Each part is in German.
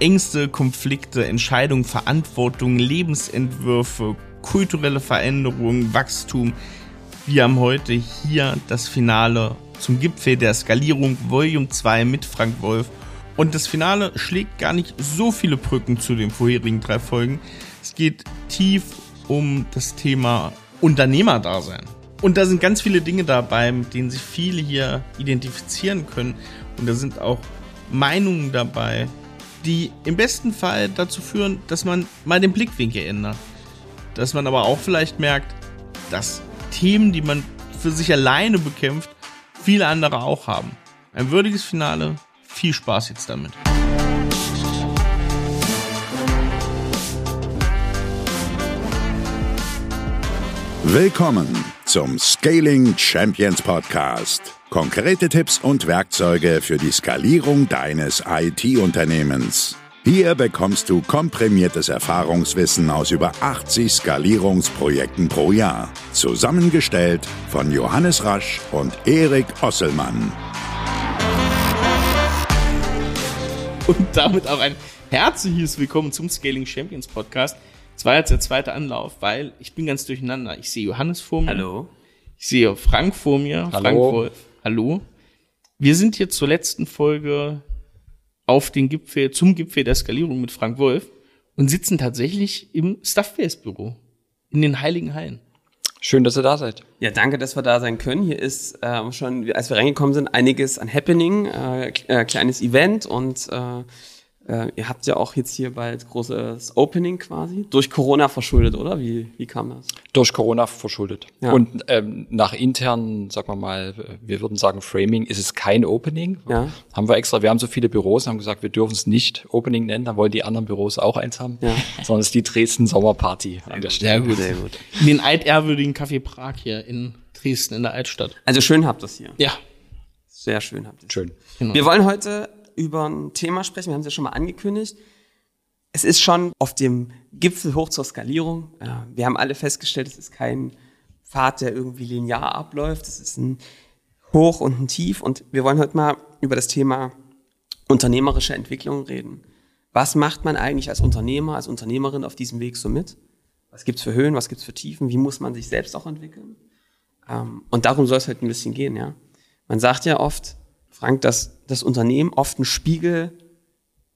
Ängste, Konflikte, Entscheidungen, Verantwortung, Lebensentwürfe, kulturelle Veränderungen, Wachstum. Wir haben heute hier das Finale zum Gipfel der Skalierung Volume 2 mit Frank Wolf. Und das Finale schlägt gar nicht so viele Brücken zu den vorherigen drei Folgen. Es geht tief um das Thema Unternehmerdasein. Und da sind ganz viele Dinge dabei, mit denen sich viele hier identifizieren können. Und da sind auch Meinungen dabei, die im besten Fall dazu führen, dass man mal den Blickwinkel ändert. Dass man aber auch vielleicht merkt, dass Themen, die man für sich alleine bekämpft, viele andere auch haben. Ein würdiges Finale. Viel Spaß jetzt damit. Willkommen zum Scaling Champions Podcast. Konkrete Tipps und Werkzeuge für die Skalierung deines IT-Unternehmens. Hier bekommst du komprimiertes Erfahrungswissen aus über 80 Skalierungsprojekten pro Jahr. Zusammengestellt von Johannes Rasch und Erik Osselmann. Und damit auch ein herzliches Willkommen zum Scaling Champions Podcast. Es war jetzt der zweite Anlauf, weil ich bin ganz durcheinander. Ich sehe Johannes vor mir. Hallo. Ich sehe Frank vor mir. Hallo. Frank Wolf. Hallo. Wir sind hier zur letzten Folge auf den Gipfel, zum Gipfel der Skalierung mit Frank Wolf und sitzen tatsächlich im Stuffbase-Büro. In den Heiligen Hallen. Schön, dass ihr da seid. Ja, danke, dass wir da sein können. Hier ist ähm, schon, als wir reingekommen sind, einiges an Happening, äh, äh, kleines Event und äh, äh, ihr habt ja auch jetzt hier bald großes Opening quasi. Durch Corona verschuldet, oder? Wie, wie kam das? Durch Corona verschuldet. Ja. Und ähm, nach intern, sagen wir mal, wir würden sagen Framing, ist es kein Opening. Ja. Haben wir extra, wir haben so viele Büros, haben gesagt, wir dürfen es nicht Opening nennen, dann wollen die anderen Büros auch eins haben. Ja. Sondern es ist die Dresden Sommerparty an der Stelle. gut. Sehr gut. In den altehrwürdigen Café Prag hier in Dresden in der Altstadt. Also schön habt ihr es hier. Ja. Sehr schön habt ihr es. Schön. Genau. Wir wollen heute über ein Thema sprechen, wir haben es ja schon mal angekündigt. Es ist schon auf dem Gipfel hoch zur Skalierung. Wir haben alle festgestellt, es ist kein Pfad, der irgendwie linear abläuft. Es ist ein Hoch und ein Tief. Und wir wollen heute mal über das Thema unternehmerische Entwicklung reden. Was macht man eigentlich als Unternehmer, als Unternehmerin auf diesem Weg so mit? Was gibt's für Höhen, was gibt's für Tiefen? Wie muss man sich selbst auch entwickeln? Ähm, und darum soll es heute ein bisschen gehen, ja. Man sagt ja oft, Frank, dass das Unternehmen oft ein Spiegel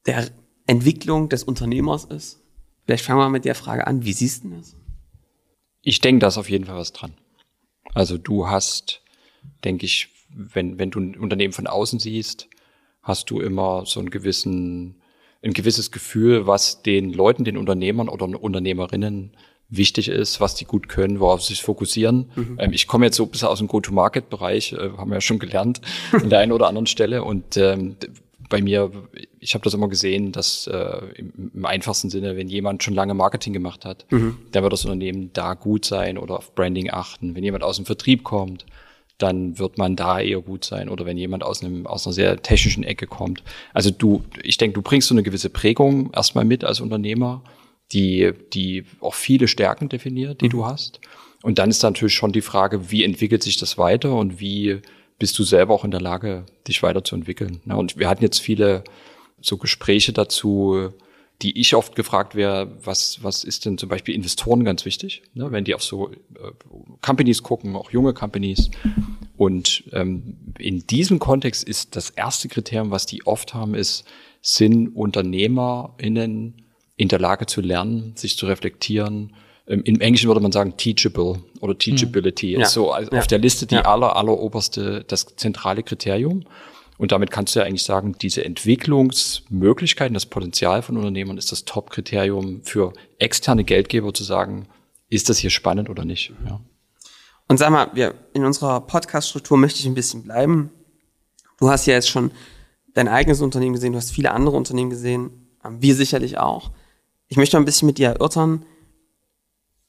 der Entwicklung des Unternehmers ist. Vielleicht fangen wir mit der Frage an. Wie siehst du das? Ich denke, da ist auf jeden Fall was dran. Also du hast, denke ich, wenn, wenn du ein Unternehmen von außen siehst, hast du immer so einen gewissen, ein gewisses Gefühl, was den Leuten, den Unternehmern oder Unternehmerinnen wichtig ist, was die gut können, worauf sie sich fokussieren. Ähm, ich komme jetzt so ein bisschen aus dem Go-to-Market-Bereich, äh, haben wir ja schon gelernt an der einen oder anderen Stelle. Und ähm, bei mir, ich habe das immer gesehen, dass äh, im, im einfachsten Sinne, wenn jemand schon lange Marketing gemacht hat, dann wird das Unternehmen da gut sein oder auf Branding achten. Wenn jemand aus dem Vertrieb kommt, dann wird man da eher gut sein. Oder wenn jemand aus einem aus einer sehr technischen Ecke kommt. Also du, ich denke, du bringst so eine gewisse Prägung erstmal mit als Unternehmer, die die auch viele Stärken definiert, die du hast. Und dann ist natürlich schon die Frage, wie entwickelt sich das weiter und wie bist du selber auch in der Lage, dich weiterzuentwickeln. Ja, und wir hatten jetzt viele so Gespräche dazu, die ich oft gefragt wäre, was, was ist denn zum Beispiel Investoren ganz wichtig, ne, wenn die auf so äh, Companies gucken, auch junge Companies. Und ähm, in diesem Kontext ist das erste Kriterium, was die oft haben, ist, sind UnternehmerInnen in der Lage zu lernen, sich zu reflektieren. Ähm, Im Englischen würde man sagen teachable oder teachability. Ja. Ist so also Ja. auf der Liste die Ja. aller, aller oberste, das zentrale Kriterium. Und damit kannst du ja eigentlich sagen, diese Entwicklungsmöglichkeiten, das Potenzial von Unternehmern ist das Top-Kriterium für externe Geldgeber zu sagen, ist das hier spannend oder nicht? Ja. Und sag mal, wir, in unserer Podcast-Struktur möchte ich ein bisschen bleiben. Du hast ja jetzt schon dein eigenes Unternehmen gesehen, du hast viele andere Unternehmen gesehen, wir sicherlich auch. Ich möchte mal ein bisschen mit dir erörtern,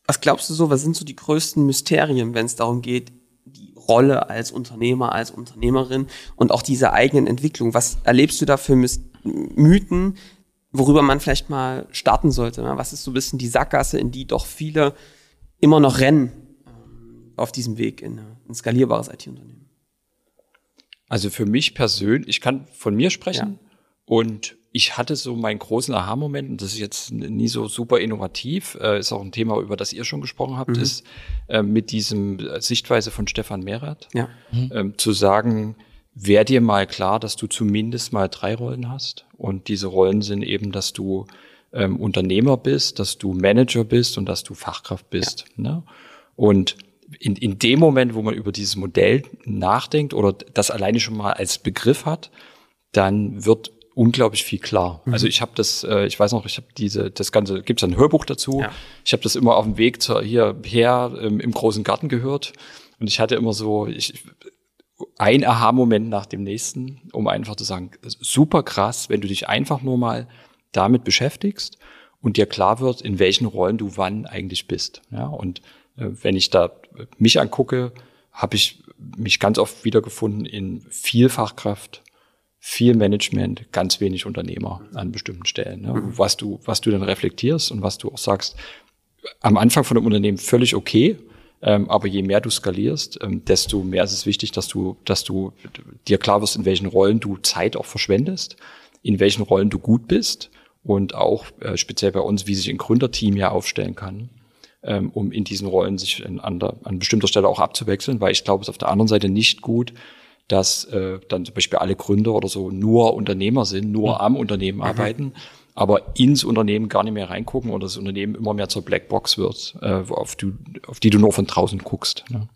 was glaubst du so, was sind so die größten Mysterien, wenn es darum geht, die Rolle als Unternehmer, als Unternehmerin und auch diese eigenen Entwicklung? Was erlebst du da für Mythen, worüber man vielleicht mal starten sollte? ne? Was ist so ein bisschen die Sackgasse, in die doch viele immer noch rennen ähm, auf diesem Weg in ein skalierbares IT-Unternehmen? Also für mich persönlich, ich kann von mir sprechen und ich hatte so meinen großen Aha-Moment, und das ist jetzt nie so super innovativ, äh, ist auch ein Thema, über das ihr schon gesprochen habt, mhm. ist äh, mit diesem äh, Sichtweise von Stefan Mehrath, ja. mhm. ähm, zu sagen, wär dir mal klar, dass du zumindest mal drei Rollen hast. Und diese Rollen sind eben, dass du ähm, Unternehmer bist, dass du Manager bist und dass du Fachkraft bist. Ja. Ne? Und in, in dem Moment, wo man über dieses Modell nachdenkt oder das alleine schon mal als Begriff hat, dann wird unglaublich viel klar. Mhm. Also ich habe das, äh, ich weiß noch, ich habe diese, das Ganze, gibt es ein Hörbuch dazu. Ja. Ich habe das immer auf dem Weg zur, hierher ähm, im großen Garten gehört. Und ich hatte immer so, ich, ein Aha-Moment nach dem nächsten, um einfach zu sagen, super krass, wenn du dich einfach nur mal damit beschäftigst und dir klar wird, in welchen Rollen du wann eigentlich bist. Ja, und äh, wenn ich da mich angucke, habe ich mich ganz oft wiedergefunden in viel Fachkraft, viel Management, ganz wenig Unternehmer an bestimmten Stellen. Ne? Mhm. Was du, was du dann reflektierst und was du auch sagst, am Anfang von einem Unternehmen völlig okay, ähm, aber je mehr du skalierst, ähm, desto mehr ist es wichtig, dass du, dass du dir klar wirst, in welchen Rollen du Zeit auch verschwendest, in welchen Rollen du gut bist und auch äh, speziell bei uns, wie sich ein Gründerteam ja aufstellen kann, ähm, um in diesen Rollen sich an, der, an bestimmter Stelle auch abzuwechseln, weil ich glaube, es ist auf der anderen Seite nicht gut, dass äh, dann zum Beispiel alle Gründer oder so nur Unternehmer sind, nur mhm. am Unternehmen mhm. arbeiten, aber ins Unternehmen gar nicht mehr reingucken oder das Unternehmen immer mehr zur Blackbox wird, äh, auf, du, auf die du nur von draußen guckst. Ne?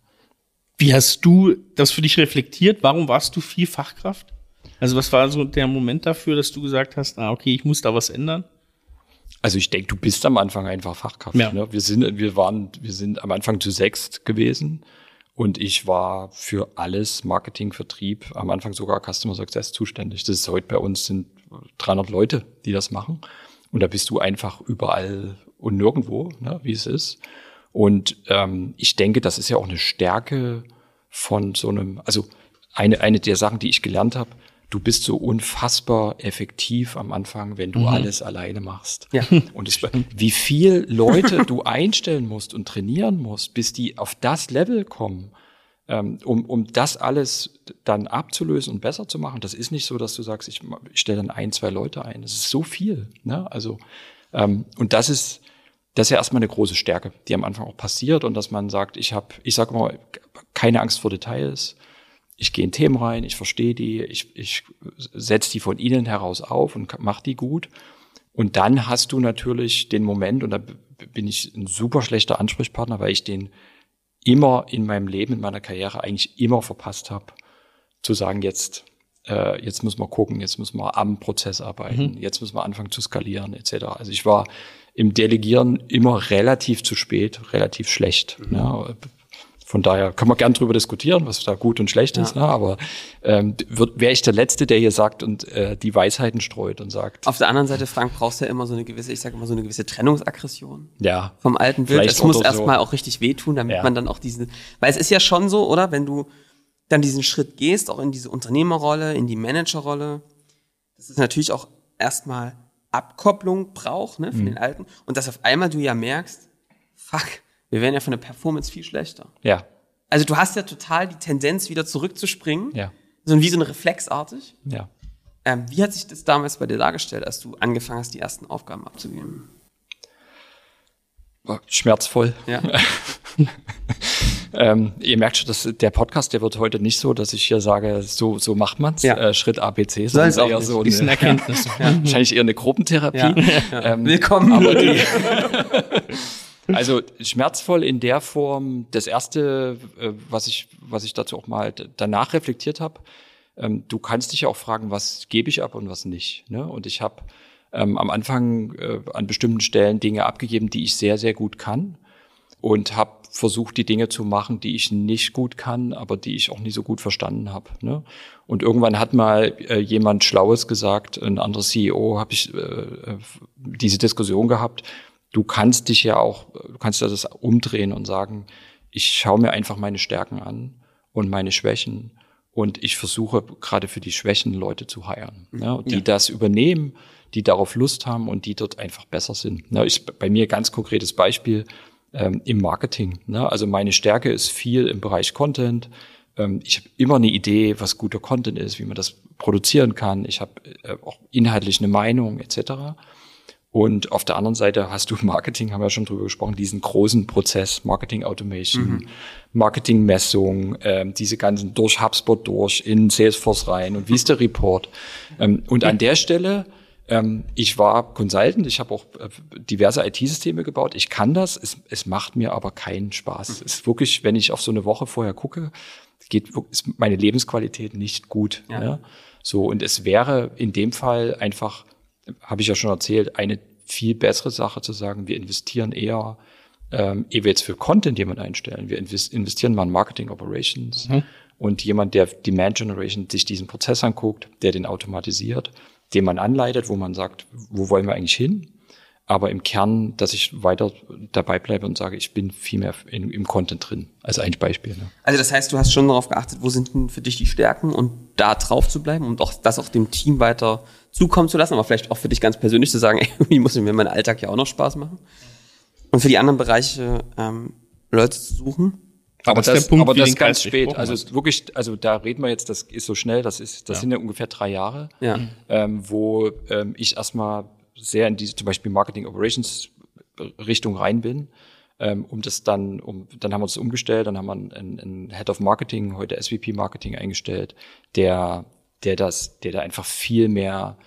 Wie hast du das für dich reflektiert? Warum warst du viel Fachkraft? Also was war so der Moment dafür, dass du gesagt hast, ah, okay, ich muss da was ändern? Also ich denke, du bist am Anfang einfach Fachkraft. Ja. Ne? Wir sind, wir waren, wir sind am Anfang zu sechst gewesen und ich war für alles Marketing, Vertrieb, am Anfang sogar Customer Success zuständig. Das ist heute bei uns sind 300 Leute, die das machen. Und da bist du einfach überall und nirgendwo, ne, wie es ist. Und ähm, ich denke, das ist ja auch eine Stärke von so einem, also eine, eine der Sachen, die ich gelernt habe, du bist so unfassbar effektiv am Anfang, wenn du mhm. alles alleine machst. Ja. Und es, wie viel Leute du einstellen musst und trainieren musst, bis die auf das Level kommen, ähm, um, um das alles dann abzulösen und besser zu machen. Das ist nicht so, dass du sagst, ich, ich stelle dann ein, zwei Leute ein. Das ist so viel. Ne? Also, ähm, und das ist, das ist ja erstmal eine große Stärke, die am Anfang auch passiert und dass man sagt, ich habe, ich sage mal, keine Angst vor Details. Ich gehe in Themen rein, ich verstehe die, ich, ich setze die von innen heraus auf und mache die gut. Und dann hast du natürlich den Moment, und da bin ich ein super schlechter Ansprechpartner, weil ich den immer in meinem Leben, in meiner Karriere eigentlich immer verpasst habe, zu sagen, jetzt, äh, jetzt müssen wir gucken, jetzt müssen wir am Prozess arbeiten, mhm. jetzt müssen wir anfangen zu skalieren, etc. Also ich war im Delegieren immer relativ zu spät, relativ schlecht. Mhm. Ja, von daher kann man gern drüber diskutieren, was da gut und schlecht ja. ist. Ne? Aber ähm, wäre ich der Letzte, der hier sagt und äh, die Weisheiten streut und sagt. Auf der anderen Seite, Frank, brauchst du ja immer so eine gewisse, ich sage immer so eine gewisse Trennungsaggression. Ja. Vom alten Bild. Es muss erstmal so. auch richtig wehtun, damit ja. man dann auch diesen. Weil es ist ja schon so, oder? Wenn du dann diesen Schritt gehst, auch in diese Unternehmerrolle, in die Managerrolle, dass es natürlich auch erstmal Abkopplung braucht, ne, für mhm. den Alten. Und dass auf einmal du ja merkst, fuck, wir werden ja von der Performance viel schlechter. Ja. Also du hast ja total die Tendenz, wieder zurückzuspringen. Ja. So wie so eine reflexartig. Ja. Ähm, wie hat sich das damals bei dir dargestellt, als du angefangen hast, die ersten Aufgaben abzugeben? Schmerzvoll. Ja. ähm, ihr merkt schon, dass der Podcast, der wird heute nicht so, dass ich hier sage, so, so macht man's. Ja. Äh, Schritt ABC, sondern eher so eine, Erkenntnis. Ja. Wahrscheinlich eher eine Gruppentherapie. Ja. Ähm, Willkommen. Aber die, Also schmerzvoll in der Form, das erste, äh, was ich, was ich dazu auch mal danach reflektiert habe, ähm, du kannst dich ja auch fragen, was gebe ich ab und was nicht. Ne? Und ich habe ähm, am Anfang äh, an bestimmten Stellen Dinge abgegeben, die ich sehr, sehr gut kann und habe versucht, die Dinge zu machen, die ich nicht gut kann, aber die ich auch nie so gut verstanden habe. Ne? Und irgendwann hat mal äh, jemand Schlaues gesagt, ein anderer CEO, habe ich äh, äh, diese Diskussion gehabt du kannst dich ja auch, du kannst das umdrehen und sagen, ich schaue mir einfach meine Stärken an und meine Schwächen und ich versuche gerade für die Schwächen Leute zu heiren, ne, die ja. das übernehmen, die darauf Lust haben und die dort einfach besser sind. Ne, ich, bei mir ganz konkretes Beispiel ähm, im Marketing. Ne, also meine Stärke ist viel im Bereich Content, ähm, ich habe immer eine Idee, was guter Content ist, wie man das produzieren kann. Ich habe äh, auch inhaltlich eine Meinung etc. Und auf der anderen Seite hast du Marketing, haben wir ja schon drüber gesprochen, diesen großen Prozess, Marketing Automation, mhm. Marketingmessung, ähm, diese ganzen durch HubSpot durch in Salesforce rein und wie ist der Report. Ähm, und an der Stelle, ähm, ich war Consultant, ich habe auch äh, diverse IT-Systeme gebaut, ich kann das, es, es macht mir aber keinen Spaß. Es ist wirklich, wenn ich auf so eine Woche vorher gucke, geht ist meine Lebensqualität nicht gut. Ja. ja. So, und es wäre in dem Fall einfach habe ich ja schon erzählt, eine viel bessere Sache zu sagen, wir investieren eher, ähm, ehe wir jetzt für Content jemand einstellen, wir investieren mal in Marketing Operations mhm. und jemand, der Demand Generation sich diesen Prozess anguckt, der den automatisiert, den man anleitet, wo man sagt, wo wollen wir eigentlich hin? Aber im Kern, dass ich weiter dabei bleibe und sage, ich bin viel mehr in, im Content drin, als ein Beispiel. Ne? Also das heißt, du hast schon darauf geachtet, wo sind denn für dich die Stärken und da drauf zu bleiben und auch das auch dem Team weiter zukommen zu lassen, aber vielleicht auch für dich ganz persönlich zu sagen, ey, irgendwie muss mir mein Alltag ja auch noch Spaß machen. Und für die anderen Bereiche ähm, Leute zu suchen. Aber, das, das Punkt, aber das ganz spät. Also hast. wirklich, also da reden wir jetzt, das ist so schnell, das ist, das ja. sind ja ungefähr drei Jahre, ja. ähm, wo ähm, ich erstmal sehr in diese zum Beispiel Marketing Operations Richtung rein bin, ähm, um das dann, um dann haben wir das umgestellt, dann haben wir einen, einen Head of Marketing, heute SVP Marketing eingestellt, der, der das, der da einfach viel mehr,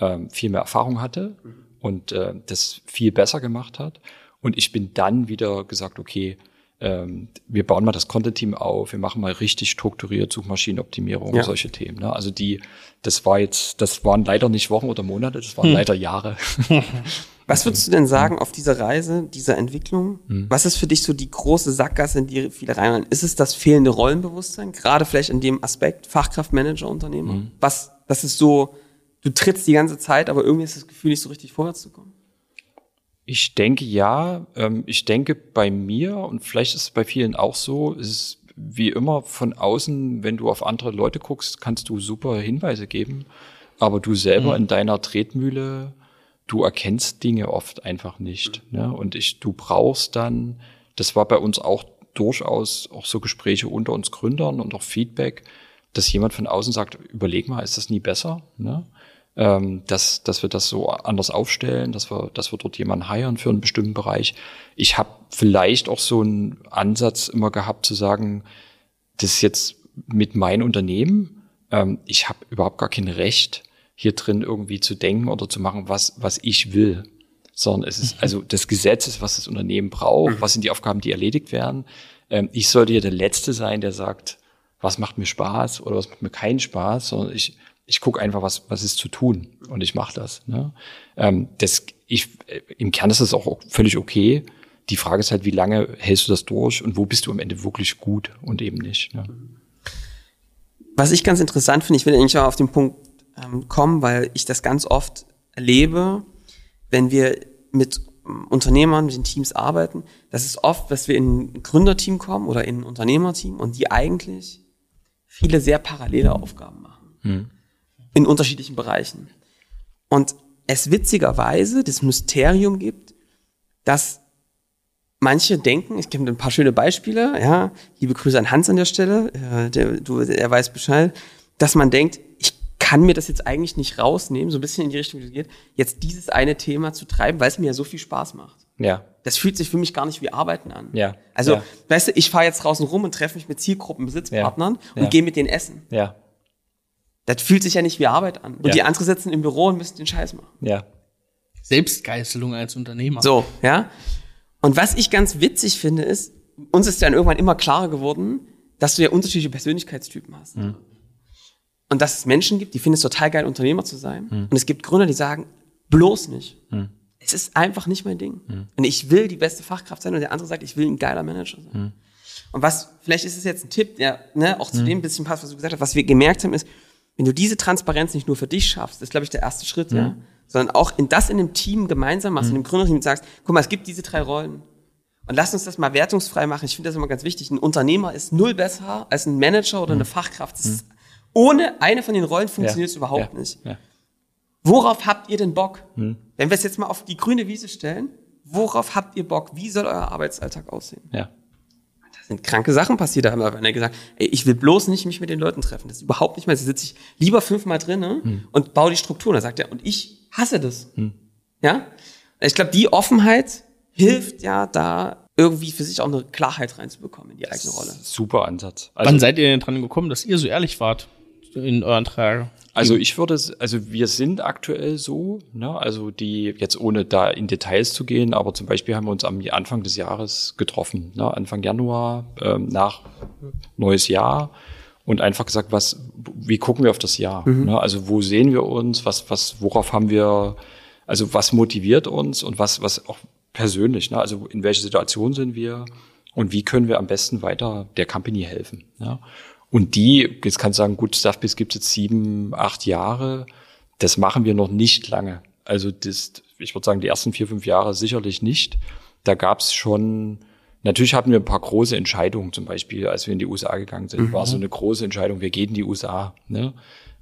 ähm, viel mehr Erfahrung hatte und äh, das viel besser gemacht hat. Und ich bin dann wieder gesagt, okay, ähm, wir bauen mal das Content-Team auf, wir machen mal richtig strukturiert Suchmaschinenoptimierung, ja. solche Themen. Ne? Also die, das war jetzt, das waren leider nicht Wochen oder Monate, das waren hm. leider Jahre. Was würdest du denn sagen auf dieser Reise, dieser Entwicklung? Hm. Was ist für dich so die große Sackgasse, in die viele reinrennen? Ist es das fehlende Rollenbewusstsein? Gerade vielleicht in dem Aspekt Fachkraftmanager, Unternehmer? Hm. Was, das ist so, du trittst die ganze Zeit, aber irgendwie ist das Gefühl, nicht so richtig vorwärts zu kommen. Ich denke ja. Ähm, ich denke bei mir und vielleicht ist es bei vielen auch so, ist es wie immer von außen, wenn du auf andere Leute guckst, kannst du super Hinweise geben. Aber du selber mhm. in deiner Tretmühle, du erkennst Dinge oft einfach nicht. Mhm. Ne? Und ich, du brauchst dann, das war bei uns auch durchaus auch so Gespräche unter uns Gründern und auch Feedback, dass jemand von außen sagt, überleg mal, ist das nie besser? Ne? Ähm, dass, dass wir das so anders aufstellen, dass wir, dass wir dort jemanden heiren für einen bestimmten Bereich. Ich habe vielleicht auch so einen Ansatz immer gehabt zu sagen, das ist jetzt mit meinem Unternehmen, ähm, ich habe überhaupt gar kein Recht, hier drin irgendwie zu denken oder zu machen, was, was ich will. Sondern es ist mhm. also das Gesetz ist, was das Unternehmen braucht, mhm. was sind die Aufgaben, die erledigt werden. Ähm, ich sollte ja der Letzte sein, der sagt, was macht mir Spaß oder was macht mir keinen Spaß, sondern ich ich gucke einfach, was, was ist zu tun und ich mache das. Ne? Ähm, das ich, äh, Im Kern ist das auch völlig okay. Die Frage ist halt, wie lange hältst du das durch und wo bist du am Ende wirklich gut und eben nicht. Ne? Was ich ganz interessant finde, ich will eigentlich auch auf den Punkt ähm, kommen, weil ich das ganz oft erlebe, wenn wir mit ähm, Unternehmern, mit den Teams arbeiten, das ist oft, dass wir in ein Gründerteam kommen oder in ein Unternehmerteam und die eigentlich viele sehr parallele Aufgaben machen. Hm in unterschiedlichen Bereichen. Und es witzigerweise das Mysterium gibt, dass manche denken, ich gebe ein paar schöne Beispiele, ja, liebe Grüße an Hans an der Stelle, äh, der, du, er weiß Bescheid, dass man denkt, ich kann mir das jetzt eigentlich nicht rausnehmen, so ein bisschen in die Richtung, wie es geht, jetzt dieses eine Thema zu treiben, weil es mir ja so viel Spaß macht. Ja. Das fühlt sich für mich gar nicht wie Arbeiten an. Ja. Also, ja. weißt du, ich fahre jetzt draußen rum und treffe mich mit Zielgruppen, Besitzpartnern ja. und ja. gehe mit denen essen. Ja. Das fühlt sich ja nicht wie Arbeit an. Und ja. die anderen sitzen im Büro und müssen den Scheiß machen. Ja. Selbstgeißelung als Unternehmer. So, ja. Und was ich ganz witzig finde, ist, uns ist dann irgendwann immer klarer geworden, dass du ja unterschiedliche Persönlichkeitstypen hast. Mhm. Und dass es Menschen gibt, die finden es total geil, Unternehmer zu sein. Mhm. Und es gibt Gründer, die sagen, bloß nicht. Mhm. Es ist einfach nicht mein Ding. Mhm. Und ich will die beste Fachkraft sein und der andere sagt, ich will ein geiler Manager sein. Mhm. Und was, vielleicht ist es jetzt ein Tipp, der ne, auch zu mhm. dem bisschen passt, was du gesagt hast, was wir gemerkt haben, ist, wenn du diese Transparenz nicht nur für dich schaffst, ist, glaube ich, der erste Schritt, mhm. ja, sondern auch in das in einem Team gemeinsam machst, mhm. in dem Gründerteam sagst, guck mal, es gibt diese drei Rollen. Und lass uns das mal wertungsfrei machen. Ich finde das immer ganz wichtig. Ein Unternehmer ist null besser als ein Manager oder eine mhm. Fachkraft. Ist, mhm. ohne eine von den Rollen funktioniert es ja. überhaupt ja. nicht. Ja. Worauf habt ihr denn Bock? Mhm. Wenn wir es jetzt mal auf die grüne Wiese stellen, worauf habt ihr Bock? Wie soll euer Arbeitsalltag aussehen? Ja. Sind kranke Sachen passiert. Da haben wir einer gesagt, ey, ich will bloß nicht mich mit den Leuten treffen. Das ist überhaupt nicht mehr. Da sitze ich lieber fünfmal drin ne, und baue die Struktur. Da sagt er, und ich hasse das. Ja? Ich glaube, die Offenheit hilft ja da irgendwie für sich auch eine Klarheit reinzubekommen in die eigene Rolle. Super Ansatz. Wann Also, seid ihr denn dran gekommen, dass ihr so ehrlich wart in euren Tragen? Also ich würde, also wir sind aktuell so, ne, also die, jetzt ohne da in Details zu gehen, aber zum Beispiel haben wir uns am Anfang des Jahres getroffen, ne, Anfang Januar, ähm, nach neues Jahr und einfach gesagt, was, wie gucken wir auf das Jahr? Ne, also wo sehen wir uns, was, was, worauf haben wir, also was motiviert uns und was, was auch persönlich, ne, also in welcher Situation sind wir und wie können wir am besten weiter der Company helfen? Ja? Und die, jetzt kannst du sagen, gut, Stuffbiz gibt es jetzt sieben, acht Jahre. Das machen wir noch nicht lange. Also das, ich würde sagen, die ersten vier, fünf Jahre sicherlich nicht. Da gab es schon, natürlich hatten wir ein paar große Entscheidungen, zum Beispiel, als wir in die USA gegangen sind, war so eine große Entscheidung, wir gehen in die USA, ne?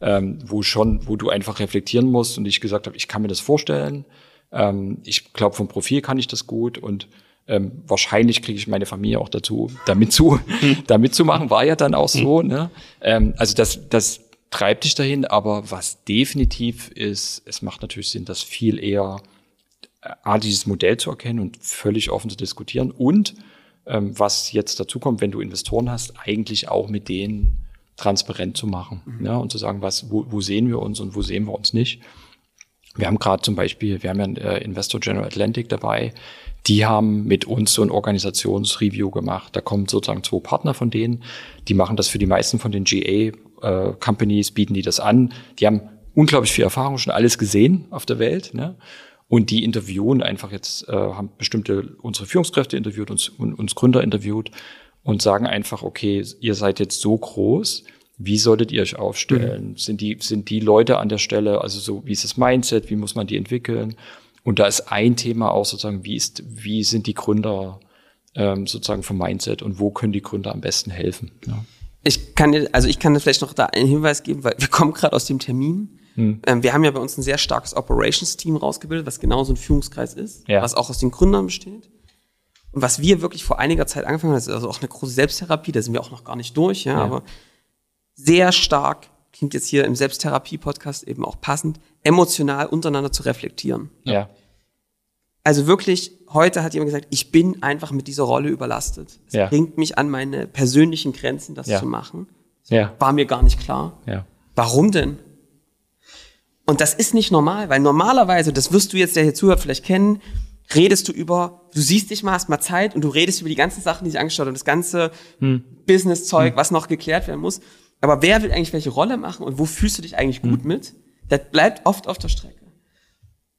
ähm, wo schon, wo du einfach reflektieren musst und ich gesagt habe, ich kann mir das vorstellen. Ähm, ich glaube, vom Profil kann ich das gut und ähm, wahrscheinlich kriege ich meine Familie auch dazu, damit zu, damit zu machen, war ja dann auch so. Ne? Ähm, also das, das treibt dich dahin, aber was definitiv ist, es macht natürlich Sinn, das viel eher äh, A, dieses Modell zu erkennen und völlig offen zu diskutieren und ähm, was jetzt dazu kommt, wenn du Investoren hast, eigentlich auch mit denen transparent zu machen ne? und zu sagen, was, wo, wo sehen wir uns und wo sehen wir uns nicht. Wir haben gerade zum Beispiel, wir haben ja äh, Investor General Atlantic dabei, die haben mit uns so ein Organisationsreview gemacht. Da kommen sozusagen zwei Partner von denen, die machen das für die meisten von den GA-Companies, bieten die das an. Die haben unglaublich viel Erfahrung, schon alles gesehen auf der Welt. Ne? Und die interviewen einfach jetzt, äh, haben bestimmte unsere Führungskräfte interviewt, uns, uns Gründer interviewt und sagen einfach, okay, ihr seid jetzt so groß, wie solltet ihr euch aufstellen? Sind die, sind die Leute an der Stelle, also so, wie ist das Mindset, wie muss man die entwickeln? Und da ist ein Thema auch sozusagen, wie ist, wie sind die Gründer ähm, sozusagen vom Mindset und wo können die Gründer am besten helfen? Ja. Ich kann dir, also ich kann dir vielleicht noch da einen Hinweis geben, weil wir kommen gerade aus dem Termin. Hm. Ähm, wir haben ja bei uns ein sehr starkes Operations-Team rausgebildet, was genau so ein Führungskreis ist, Ja. was auch aus den Gründern besteht. Und was wir wirklich vor einiger Zeit angefangen haben, das ist also auch eine große Selbsttherapie, da sind wir auch noch gar nicht durch, ja, Ja. aber sehr stark, klingt jetzt hier im Selbsttherapie-Podcast eben auch passend, emotional untereinander zu reflektieren. Ja. Also wirklich, heute hat jemand gesagt, ich bin einfach mit dieser Rolle überlastet. Es Ja. bringt mich an meine persönlichen Grenzen, das Ja. zu machen. Ja. War mir gar nicht klar. Ja. Warum denn? Und das ist nicht normal, weil normalerweise, das wirst du jetzt, der hier zuhört, vielleicht kennen, redest du über, du siehst dich mal, hast mal Zeit und du redest über die ganzen Sachen, die sich angeschaut haben, das ganze Business-Zeug, was noch geklärt werden muss. Aber wer will eigentlich welche Rolle machen und wo fühlst du dich eigentlich gut mit? Das bleibt oft auf der Strecke.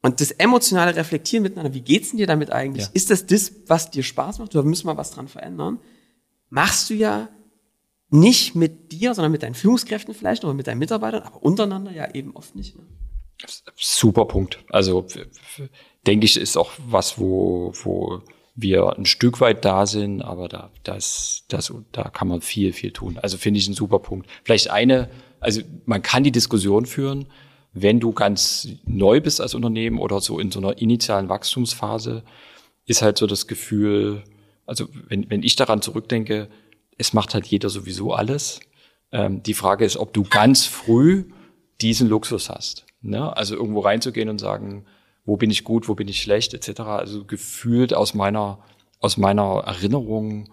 Und das emotionale Reflektieren miteinander, wie geht's denn dir damit eigentlich? Ja. Ist das das, was dir Spaß macht? Oder müssen wir was dran verändern? Machst du ja nicht mit dir, sondern mit deinen Führungskräften vielleicht oder mit deinen Mitarbeitern, aber untereinander ja eben oft nicht. Ne? Super Punkt. Also denke ich, ist auch was, wo, wo wir ein Stück weit da sind, aber da, das, das, da kann man viel, viel tun. Also finde ich ein super Punkt. Vielleicht eine, also man kann die Diskussion führen, wenn du ganz neu bist als Unternehmen oder so in so einer initialen Wachstumsphase, ist halt so das Gefühl, also wenn, wenn ich daran zurückdenke, es macht halt jeder sowieso alles. Ähm, die Frage ist, ob du ganz früh diesen Luxus hast. Ne? Also irgendwo reinzugehen und sagen, wo bin ich gut, wo bin ich schlecht, etc. Also gefühlt aus meiner, aus meiner Erinnerung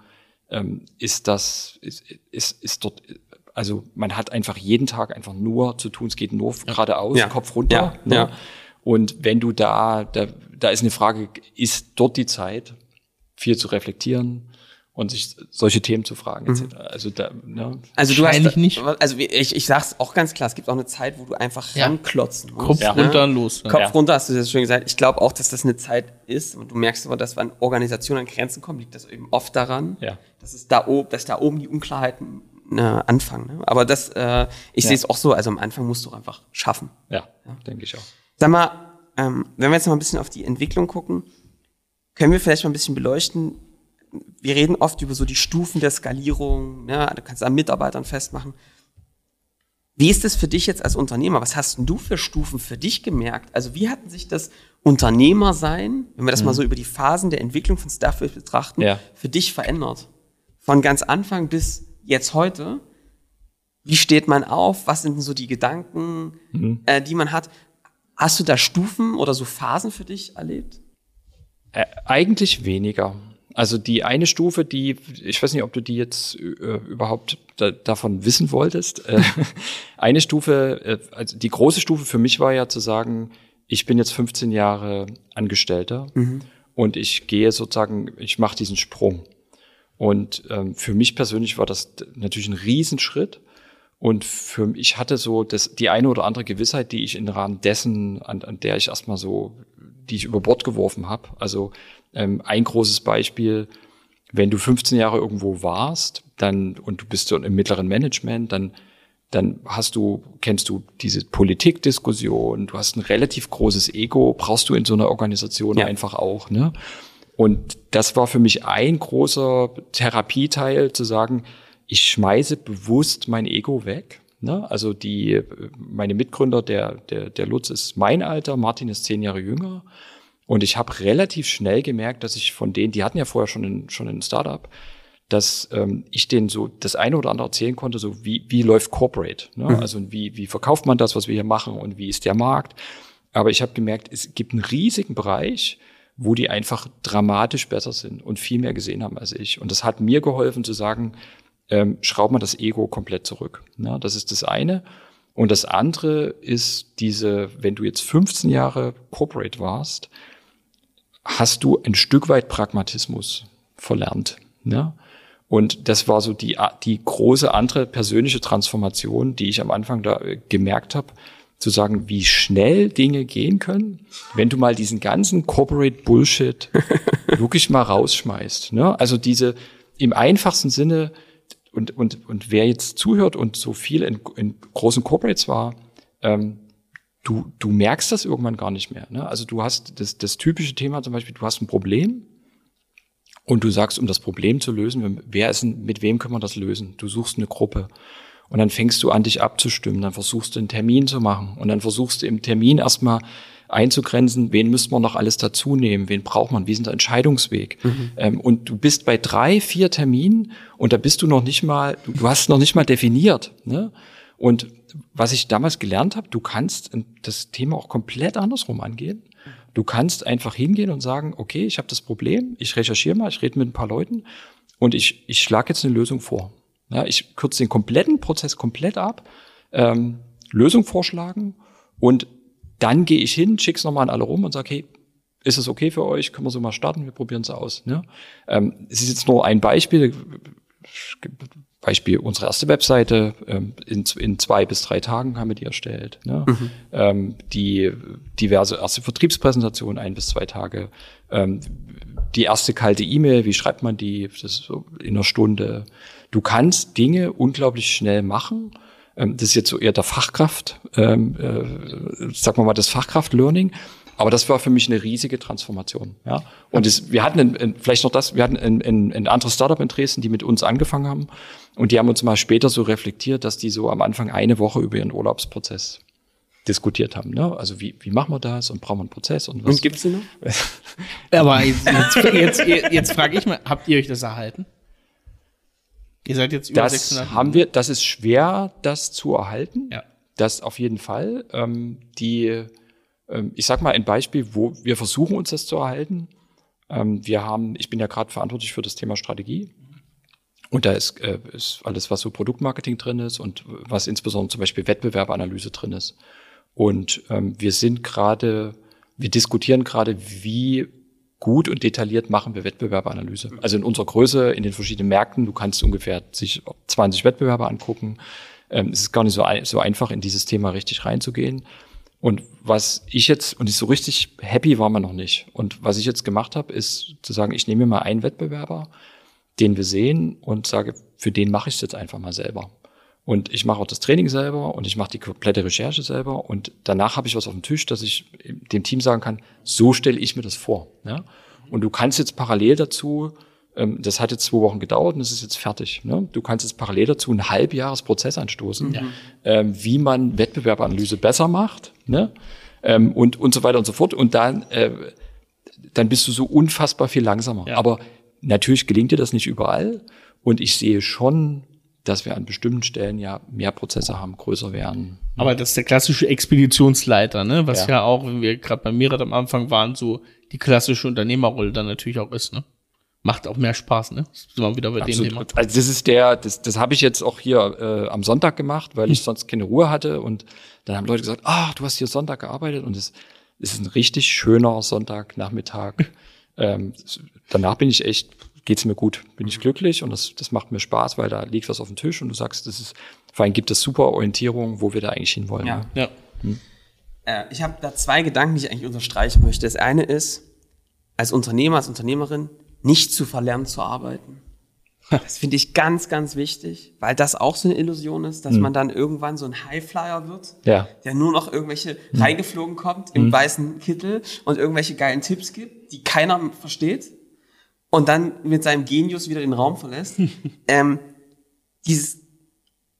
ähm, ist das, ist, ist, ist dort, also man hat einfach jeden Tag einfach nur zu tun, es geht nur geradeaus, Ja. Kopf runter. Ja, Ne? ja. Und wenn du da, da, da ist eine Frage, ist dort die Zeit, viel zu reflektieren und sich solche Themen zu fragen, etc. Also da, ne? Also du hast, Wahrscheinlich nicht. Also ich, ich sag's auch ganz klar, es gibt auch eine Zeit, wo du einfach Ja. ranklotzen musst. Kopf Ja. runter und los. ne? Kopf Ja. runter, hast du das schon gesagt. Ich glaube auch, dass das eine Zeit ist. Und du merkst aber, dass wenn Organisationen an Grenzen kommen, liegt das eben oft daran, Ja. dass es da oben, dass da oben die Unklarheiten äh, anfangen. Ne? Aber das, äh, ich Ja. sehe es auch so. Also am Anfang musst du einfach schaffen. Ja, denke ich auch. Sag mal, ähm, wenn wir jetzt noch mal ein bisschen auf die Entwicklung gucken, können wir vielleicht mal ein bisschen beleuchten. Wir reden oft über so die Stufen der Skalierung, ne? du kannst an Mitarbeitern festmachen. Wie ist das für dich jetzt als Unternehmer? Was hast du für Stufen für dich gemerkt? Also wie hatten sich das Unternehmersein, wenn wir das mal so über die Phasen der Entwicklung von Stafford betrachten, Ja. für dich verändert? von ganz Anfang bis jetzt heute, wie steht man auf? Was sind denn so die Gedanken, mhm. äh, die man hat? Hast du da Stufen oder so Phasen für dich erlebt? Äh, eigentlich weniger. Also die eine Stufe, die, ich weiß nicht, ob du die jetzt äh, überhaupt da, davon wissen wolltest. Äh, eine Stufe, äh, also die große Stufe für mich war ja zu sagen, ich bin jetzt 15 Jahre Angestellter mhm. und ich gehe sozusagen, ich mache diesen Sprung. Und ähm, für mich persönlich war das natürlich ein Riesenschritt. Und für ich hatte so das, die eine oder andere Gewissheit, die ich im Rahmen dessen, an, an der ich erstmal so, die ich über Bord geworfen habe. Also ähm, ein großes Beispiel, wenn du 15 Jahre irgendwo warst, dann und du bist so im mittleren Management, dann dann hast du, kennst du diese Politikdiskussion, du hast ein relativ großes Ego, brauchst du in so einer Organisation ja. einfach auch, ne? Und das war für mich ein großer Therapieteil, zu sagen, ich schmeiße bewusst mein Ego weg. Ne? Also die, meine Mitgründer, der, der, der Lutz ist mein Alter, Martin ist zehn Jahre jünger. Und ich habe relativ schnell gemerkt, dass ich von denen, die hatten ja vorher schon ein, schon ein Startup, dass ähm, ich denen so das eine oder andere erzählen konnte, so wie, wie läuft Corporate, ne? Mhm. also wie, wie verkauft man das, was wir hier machen und wie ist der Markt. Aber ich habe gemerkt, es gibt einen riesigen Bereich, wo die einfach dramatisch besser sind und viel mehr gesehen haben als ich. Und das hat mir geholfen zu sagen, ähm, schraub mal das Ego komplett zurück. Ne? Das ist das eine. Und das andere ist diese, wenn du jetzt 15 Jahre Corporate warst, hast du ein Stück weit Pragmatismus verlernt. Ne? Und das war so die, die große andere persönliche Transformation, die ich am Anfang da äh, gemerkt habe, zu sagen, wie schnell Dinge gehen können, wenn du mal diesen ganzen Corporate Bullshit wirklich mal rausschmeißt. Ne? Also diese im einfachsten Sinne, und, und, und wer jetzt zuhört und so viel in, in großen Corporates war, ähm, du, du merkst das irgendwann gar nicht mehr. Ne? Also du hast das, das typische Thema zum Beispiel, du hast ein Problem und du sagst, um das Problem zu lösen, wer ist denn, mit wem können wir das lösen? Du suchst eine Gruppe. Und dann fängst du an, dich abzustimmen, dann versuchst du einen Termin zu machen und dann versuchst du im Termin erstmal einzugrenzen, wen müsste man noch alles dazu nehmen, wen braucht man, wie ist der Entscheidungsweg. Mhm. Ähm, und du bist bei drei, vier Terminen und da bist du noch nicht mal, du hast noch nicht mal definiert. Ne? Und was ich damals gelernt habe, du kannst das Thema auch komplett andersrum angehen. Du kannst einfach hingehen und sagen, okay, ich habe das Problem, ich recherchiere mal, ich rede mit ein paar Leuten und ich, ich schlage jetzt eine Lösung vor. Ja, ich kürze den kompletten Prozess komplett ab, ähm, Lösung vorschlagen und dann gehe ich hin, schick's nochmal an alle rum und sage, hey, ist es okay für euch? Können wir so mal starten? Wir probieren es aus. Ne? Ähm, es ist jetzt nur ein Beispiel. Beispiel unsere erste Webseite, ähm, in, in zwei bis drei Tagen haben wir die erstellt. Ne? Mhm. Ähm, die diverse erste Vertriebspräsentation, ein bis zwei Tage. Ähm, die erste kalte E-Mail, wie schreibt man die? Das ist so in einer Stunde. Du kannst Dinge unglaublich schnell machen. Das ist jetzt so eher der Fachkraft, ähm, äh, sagen wir mal das Fachkraft-Learning. Aber das war für mich eine riesige Transformation. Ja? Und es, wir hatten in, in, vielleicht noch das, wir hatten ein, ein, ein anderes Startup in Dresden, die mit uns angefangen haben. Und die haben uns mal später so reflektiert, dass die so am Anfang eine Woche über ihren Urlaubsprozess diskutiert haben. Ne? Also wie, wie machen wir das und brauchen wir einen Prozess und was? Und gibt's die noch? Aber jetzt, jetzt, jetzt, jetzt frage ich mal, habt ihr euch das erhalten? Ihr seid jetzt über das 600. haben wir, das ist schwer, das zu erhalten. Ja. Das auf jeden Fall. Ähm, die ähm, ich sag mal ein Beispiel, wo wir versuchen uns das zu erhalten. Ähm, wir haben, ich bin ja gerade verantwortlich für das Thema Strategie. Und da ist, äh, ist alles, was so Produktmarketing drin ist und was insbesondere zum Beispiel Wettbewerbanalyse drin ist. Und ähm, wir sind gerade, wir diskutieren gerade, wie gut und detailliert machen wir Wettbewerbanalyse. Also in unserer Größe, in den verschiedenen Märkten, du kannst ungefähr sich 20 Wettbewerber angucken. Ähm, es ist gar nicht so, so einfach, in dieses Thema richtig reinzugehen. Und was ich jetzt, und ich so richtig happy war man noch nicht. Und was ich jetzt gemacht habe, ist zu sagen, ich nehme mir mal einen Wettbewerber, den wir sehen und sage, für den mache ich es jetzt einfach mal selber. Und ich mache auch das Training selber und ich mache die komplette Recherche selber und danach habe ich was auf dem Tisch, dass ich dem Team sagen kann, so stelle ich mir das vor. Ja? Und du kannst jetzt parallel dazu ähm, das hat jetzt zwei Wochen gedauert und es ist jetzt fertig. Ne? Du kannst jetzt parallel dazu einen Halbjahresprozess anstoßen, ja. ähm, wie man Wettbewerbanalyse besser macht ne? ähm, und, und so weiter und so fort. Und dann, äh, dann bist du so unfassbar viel langsamer. Ja. Aber natürlich gelingt dir das nicht überall. Und ich sehe schon, dass wir an bestimmten Stellen ja mehr Prozesse haben, größer werden. Aber das ist der klassische Expeditionsleiter, ne? Was ja, Ja. auch, wenn wir gerade bei Mirat am Anfang waren, so die klassische Unternehmerrolle dann natürlich auch ist, ne? Macht auch mehr Spaß, ne? Das sind wir wieder bei dem. Thema. Also das ist der, das, das habe ich jetzt auch hier äh, am Sonntag gemacht, weil ich sonst keine Ruhe hatte. Und dann haben Leute gesagt, ah, du hast hier Sonntag gearbeitet und es ist ein richtig schöner Sonntagnachmittag. ähm, danach bin ich echt, geht's mir gut, bin ich glücklich und das, das macht mir Spaß, weil da liegt was auf dem Tisch und du sagst, das ist, vor allem gibt es super Orientierung, wo wir da eigentlich hinwollen. Ja. ne? Ja. Äh, ich habe da zwei Gedanken, die ich eigentlich unterstreichen möchte. Das eine ist, als Unternehmer, als Unternehmerin nicht zu verlernen zu arbeiten. Das finde ich ganz, ganz wichtig, weil das auch so eine Illusion ist, dass man dann irgendwann so ein Highflyer wird, Ja. der nur noch irgendwelche reingeflogen kommt im weißen Kittel und irgendwelche geilen Tipps gibt, die keiner versteht und dann mit seinem Genius wieder den Raum verlässt. ähm, dieses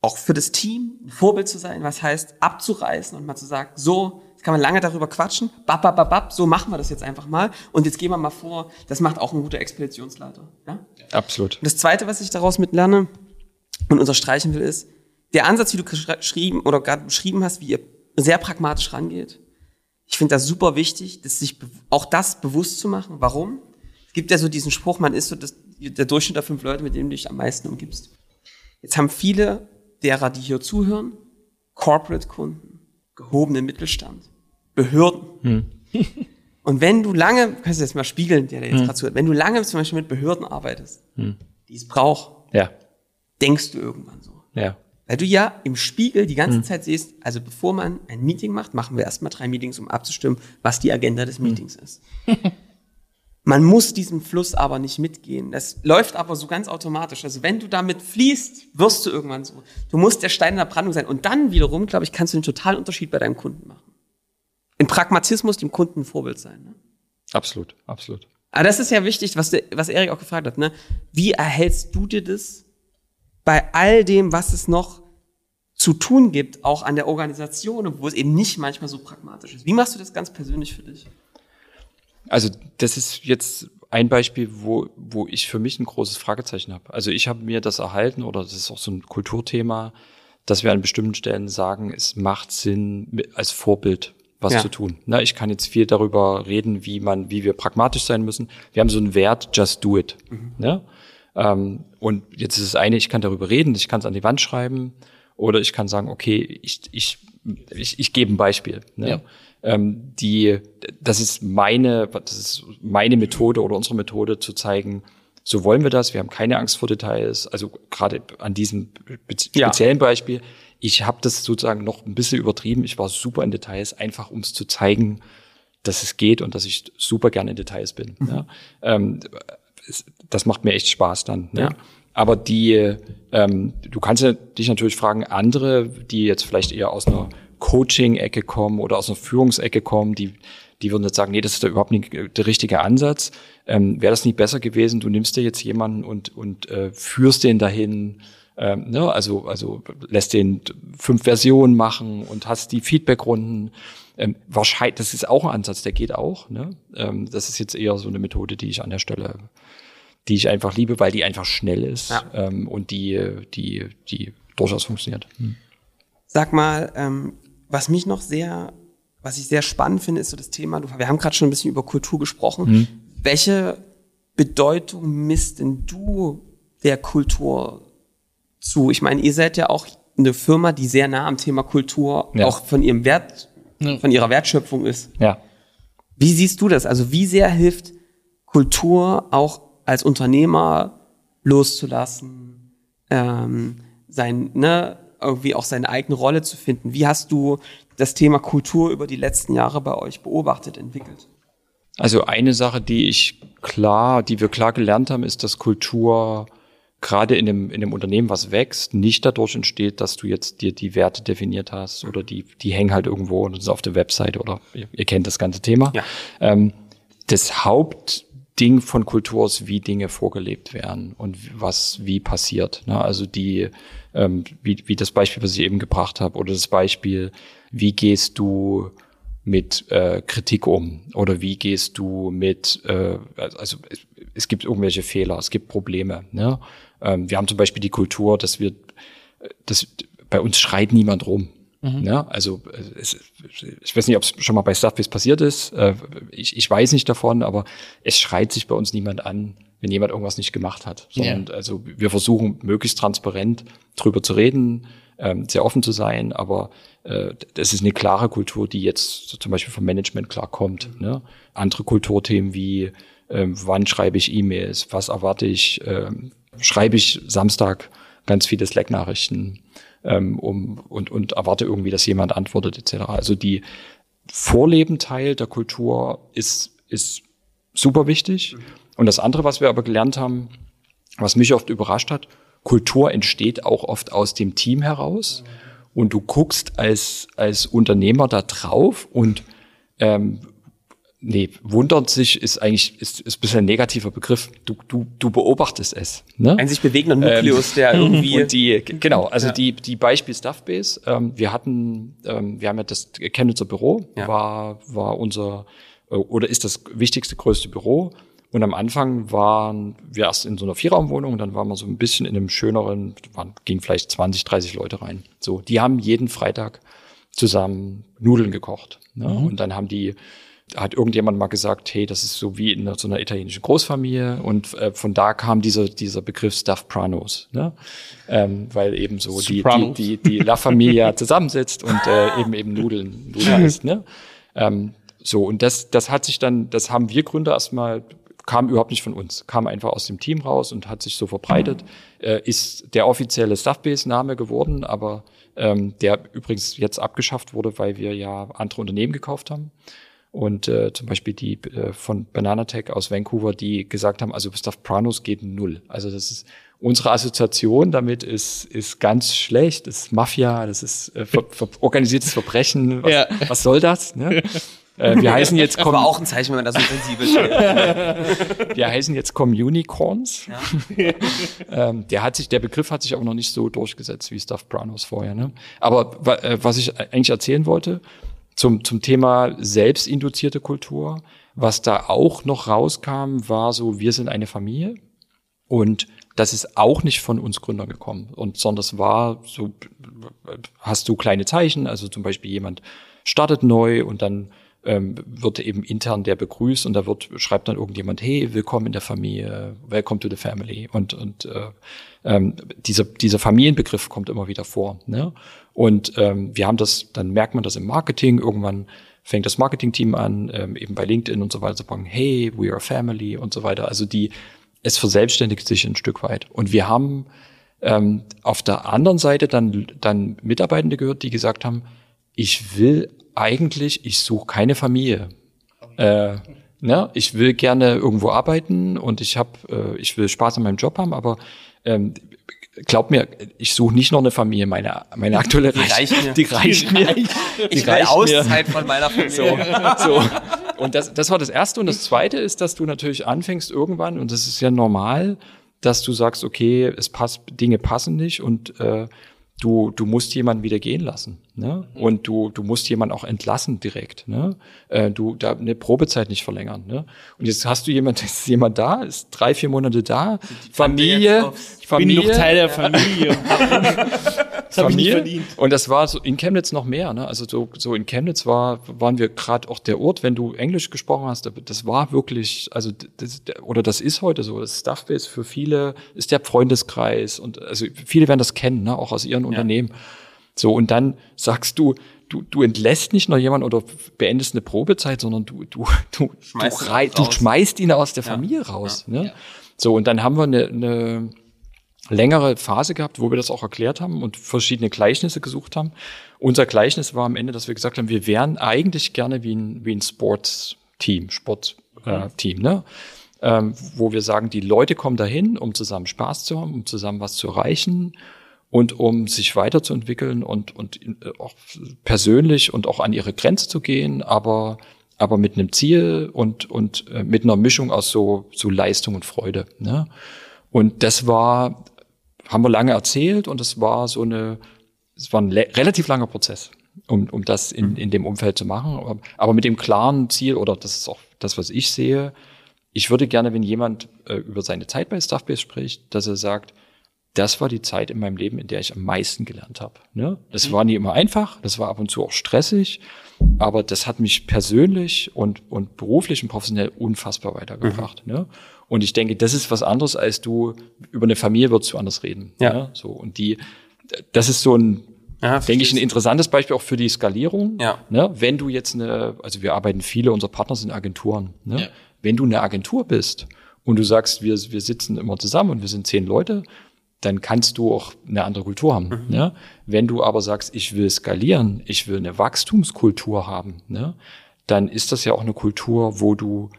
auch für das Team ein Vorbild zu sein, was heißt abzureißen und mal zu sagen, so, jetzt kann man lange darüber quatschen, bap, bap, bap, bap, so machen wir das jetzt einfach mal und jetzt gehen wir mal vor, das macht auch ein guter Expeditionsleiter. Ja? Absolut. Und das Zweite, was ich daraus mit lerne und unterstreichen will, ist, der Ansatz, wie du geschrieben oder gerade beschrieben hast, wie ihr sehr pragmatisch rangeht. Ich finde das super wichtig, dass sich auch das bewusst zu machen. Warum? Gibt ja so diesen Spruch, man ist so das, der Durchschnitt der fünf Leute, mit denen du dich am meisten umgibst. Jetzt haben viele derer, die hier zuhören, Corporate-Kunden, gehobenen Mittelstand, Behörden. Und wenn du lange, kannst du jetzt mal spiegeln, der, der jetzt gerade zuhört, wenn du lange zum Beispiel mit Behörden arbeitest, die es braucht, Ja. denkst du irgendwann so. Ja. Weil du ja im Spiegel die ganze Zeit siehst, also bevor man ein Meeting macht, machen wir erstmal drei Meetings, um abzustimmen, was die Agenda des Meetings ist. Man muss diesen Fluss aber nicht mitgehen. Das läuft aber so ganz automatisch. Also wenn du damit fließt, wirst du irgendwann so. Du musst der Stein in der Brandung sein. Und dann wiederum, glaube ich, kannst du einen totalen Unterschied bei deinem Kunden machen. In Pragmatismus dem Kunden ein Vorbild sein. Ne? Absolut. Absolut. Aber das ist ja wichtig, was, der, was Erik auch gefragt hat. Ne? Wie erhältst du dir das bei all dem, was es noch zu tun gibt, auch an der Organisation, wo es eben nicht manchmal so pragmatisch ist? Wie machst du das ganz persönlich für dich? Also das ist jetzt ein Beispiel, wo, wo ich für mich ein großes Fragezeichen habe. Also ich habe mir das erhalten, oder das ist auch so ein Kulturthema, dass wir an bestimmten Stellen sagen, es macht Sinn, als Vorbild was Ja. zu tun. Na, ich kann jetzt viel darüber reden, wie man, wie wir pragmatisch sein müssen. Wir haben so einen Wert, just do it. Ne? Ähm, und jetzt ist es eine, ich kann darüber reden, ich kann es an die Wand schreiben, oder ich kann sagen, okay, ich, ich, ich, ich gebe ein Beispiel. Ne? Ja. Ähm, die, das ist meine, das ist meine Methode oder unsere Methode zu zeigen, so wollen wir das, wir haben keine Angst vor Details, also gerade an diesem be- Ja. speziellen Beispiel, ich habe das sozusagen noch ein bisschen übertrieben, ich war super in Details, einfach um es zu zeigen, dass es geht und dass ich super gerne in Details bin. Ja. Ähm, das macht mir echt Spaß dann. Ne? Ja. Aber die, ähm, du kannst dich natürlich fragen, andere, die jetzt vielleicht eher aus einer Coaching-Ecke kommen oder aus einer Führungsecke kommen, die, die würden jetzt sagen, nee, das ist da überhaupt nicht der richtige Ansatz. Ähm, Wäre das nicht besser gewesen, du nimmst dir jetzt jemanden und, und äh, führst den dahin, ähm, ne? also, also lässt den fünf Versionen machen und hast die Feedbackrunden. Ähm, wahrscheinlich, das ist auch ein Ansatz, der geht auch. Ne? Ähm, das ist jetzt eher so eine Methode, die ich an der Stelle die ich einfach liebe, weil die einfach schnell ist Ja. ähm, und die, die, die durchaus funktioniert. Sag mal, ähm, was mich noch sehr, was ich sehr spannend finde, ist so das Thema, du, wir haben gerade schon ein bisschen über Kultur gesprochen. Welche Bedeutung misst denn du der Kultur zu? Ich meine, ihr seid ja auch eine Firma, die sehr nah am Thema Kultur Ja. auch von ihrem Wert, Ja. von ihrer Wertschöpfung ist. Ja. Wie siehst du das? Also wie sehr hilft Kultur auch als Unternehmer loszulassen, ähm, sein, ne, irgendwie auch seine eigene Rolle zu finden? Wie hast du das Thema Kultur über die letzten Jahre bei euch beobachtet, entwickelt? Also eine Sache, die ich klar, die wir klar gelernt haben, ist, dass Kultur gerade in dem, in dem Unternehmen, was wächst, nicht dadurch entsteht, dass du jetzt dir die Werte definiert hast oder die, die hängen halt irgendwo und ist auf der Webseite oder ihr, ihr kennt das ganze Thema. Ja. Ähm, das Hauptding von Kultur ist, wie Dinge vorgelebt werden und was wie passiert. Ne? Also die, ähm, wie, wie das Beispiel, was ich eben gebracht habe, oder das Beispiel, wie gehst du mit äh, Kritik um oder wie gehst du mit, äh, also es gibt irgendwelche Fehler, es gibt Probleme. Ne? Ähm, wir haben zum Beispiel die Kultur, dass wir, dass bei uns schreit niemand rum. Mhm. Ja, also es, ich weiß nicht, ob es schon mal bei Stuffbase passiert ist. Äh, ich, ich weiß nicht davon, aber es schreit sich bei uns niemand an, wenn jemand irgendwas nicht gemacht hat. Sondern, ja. Also wir versuchen möglichst transparent drüber zu reden, ähm, sehr offen zu sein, aber äh, das ist eine klare Kultur, die jetzt zum Beispiel vom Management klar kommt. Ne? Andere Kulturthemen wie ähm, wann schreibe ich E-Mails, was erwarte ich, ähm, schreibe ich Samstag ganz viele Slack-Nachrichten ähm, um, und, und erwarte irgendwie, dass jemand antwortet etc. Also die Vorlebenteil der Kultur ist, ist super wichtig. Und das andere, was wir aber gelernt haben, was mich oft überrascht hat, Kultur entsteht auch oft aus dem Team heraus. Und du guckst als, als Unternehmer da drauf und ähm, nee, wundert sich ist eigentlich ist, ist ein bisschen ein negativer Begriff. Du, du, du beobachtest es. Ne? Ein sich bewegender Nukleus, ähm, der irgendwie. Und die, genau, also ja. die, die Beispiel Stuffbase, ähm, wir hatten, ähm, wir haben ja das Chemnitzer Büro, ja. war, war unser äh, oder ist das wichtigste, größte Büro. Und am Anfang waren wir erst in so einer Vierraumwohnung, dann waren wir so ein bisschen in einem schöneren, waren, gingen vielleicht 20, 30 Leute rein. So, die haben jeden Freitag zusammen Nudeln gekocht. Ne? Mhm. Und dann haben die, hat irgendjemand mal gesagt, hey, das ist so wie in so einer italienischen Großfamilie. Und äh, von da kam dieser, dieser Begriff Stuff Pranos, ne? ähm, weil eben so die, die, die, die La Familia zusammensitzt und äh, eben eben Nudeln, Nudeln isst. Ne? Ähm, so, und das, das hat sich dann, das haben wir Gründer erstmal kam überhaupt nicht von uns, kam einfach aus dem Team raus und hat sich so verbreitet. Äh, ist der offizielle Stuffbase-Name geworden, aber ähm, der übrigens jetzt abgeschafft wurde, weil wir ja andere Unternehmen gekauft haben. Und äh, zum Beispiel die äh, von Bananatech aus Vancouver, die gesagt haben, also Stuff Pranos geht null. Also das ist unsere Assoziation damit ist, ist ganz schlecht, das ist Mafia, das ist äh, ver, ver, organisiertes Verbrechen. Was, ja. was soll das? Ne? Äh, wir heißen jetzt das war auch ein Zeichen, wenn man da so sensibel wir heißen jetzt Communicorns. Ja. ähm, der hat sich, der Begriff hat sich aber noch nicht so durchgesetzt wie Stuff Pranos vorher. Ne? Aber äh, was ich eigentlich erzählen wollte zum zum Thema selbstinduzierte Kultur, was da auch noch rauskam, war so: Wir sind eine Familie und das ist auch nicht von uns Gründern gekommen, und sondern es war so: Hast du kleine Zeichen, also zum Beispiel jemand startet neu und dann ähm, wird eben intern der begrüßt und da wird schreibt dann irgendjemand, hey, willkommen in der Familie, welcome to the family und und äh, ähm, dieser dieser Familienbegriff kommt immer wieder vor. Ne? Und ähm, wir haben das, dann merkt man das im Marketing irgendwann fängt das Marketing-Team an, ähm, eben bei LinkedIn und so weiter zu sagen, hey, we are family und so weiter. Also die, es verselbstständigt sich ein Stück weit. Und wir haben ähm, auf der anderen Seite dann, dann Mitarbeitende gehört, die gesagt haben, ich will eigentlich, ich suche keine Familie. Äh, ne? Ich will gerne irgendwo arbeiten und ich habe, äh, ich will Spaß an meinem Job haben, aber ähm, glaub mir, ich suche nicht noch eine Familie. Meine, meine aktuelle die reicht mir. Die reicht mir. Die ich will Auszeit mir. von meiner Familie. So, so. Und das, das war das Erste. Und das Zweite ist, dass du natürlich anfängst irgendwann, und das ist ja normal, dass du sagst, okay, es passt, Dinge passen nicht und äh, du, du musst jemanden wieder gehen lassen. Ne? Und du, du musst jemanden auch entlassen direkt. Ne? Äh, du da eine Probezeit nicht verlängern. Ne? Und jetzt hast du jemand, ist jemand da, ist drei, vier Monate da, Familie, ich Familie. bin noch Teil der Familie. das habe ich nicht verdient. Und das war so in Chemnitz noch mehr. Ne? Also so, so in Chemnitz war, waren wir gerade auch der Ort, wenn du Englisch gesprochen hast, das war wirklich, also das, oder das ist heute so. Das Stuffbase für viele ist der Freundeskreis und also viele werden das kennen, ne? auch aus ihren ja. Unternehmen. So, und dann sagst du, du, du entlässt nicht nur jemanden oder beendest eine Probezeit, sondern du, du, du, schmeißt du, rei, du schmeißt ihn aus der ja. Familie raus. Ja. Ne? So, und dann haben wir eine, eine längere Phase gehabt, wo wir das auch erklärt haben und verschiedene Gleichnisse gesucht haben. Unser Gleichnis war am Ende, dass wir gesagt haben, wir wären eigentlich gerne wie ein, wie ein Sportteam, Sportteam, äh, ne? Ähm, wo wir sagen, die Leute kommen dahin, um zusammen Spaß zu haben, um zusammen was zu erreichen und um sich weiterzuentwickeln und, und äh, auch persönlich und auch an ihre Grenze zu gehen, aber, aber mit einem Ziel und, und äh, mit einer Mischung aus so, so Leistung und Freude. Ne? Und das war haben wir lange erzählt und es war so eine, es war ein relativ langer Prozess, um, um das in, in dem Umfeld zu machen. Aber mit dem klaren Ziel, oder das ist auch das, was ich sehe, ich würde gerne, wenn jemand äh, über seine Zeit bei Stuffbase spricht, dass er sagt, das war die Zeit in meinem Leben, in der ich am meisten gelernt habe. Ne? Das mhm. war nie immer einfach, das war ab und zu auch stressig, aber das hat mich persönlich und, und beruflich und professionell unfassbar weitergebracht. Mhm. Ne? Und ich denke, das ist was anderes, als du über eine Familie würdest du anders reden. Ja. Ne? So und die, das ist so ein ja, denke ich, ein interessantes Beispiel auch für die Skalierung. Ja. Ne? Wenn du jetzt eine, also wir arbeiten viele, unsere Partner sind Agenturen. Ne? Ja. Wenn du eine Agentur bist und du sagst, wir, wir sitzen immer zusammen und wir sind zehn Leute, dann kannst du auch eine andere Kultur haben. Mhm. Ne? Wenn du aber sagst, ich will skalieren, ich will eine Wachstumskultur haben, ne? dann ist das ja auch eine Kultur, wo du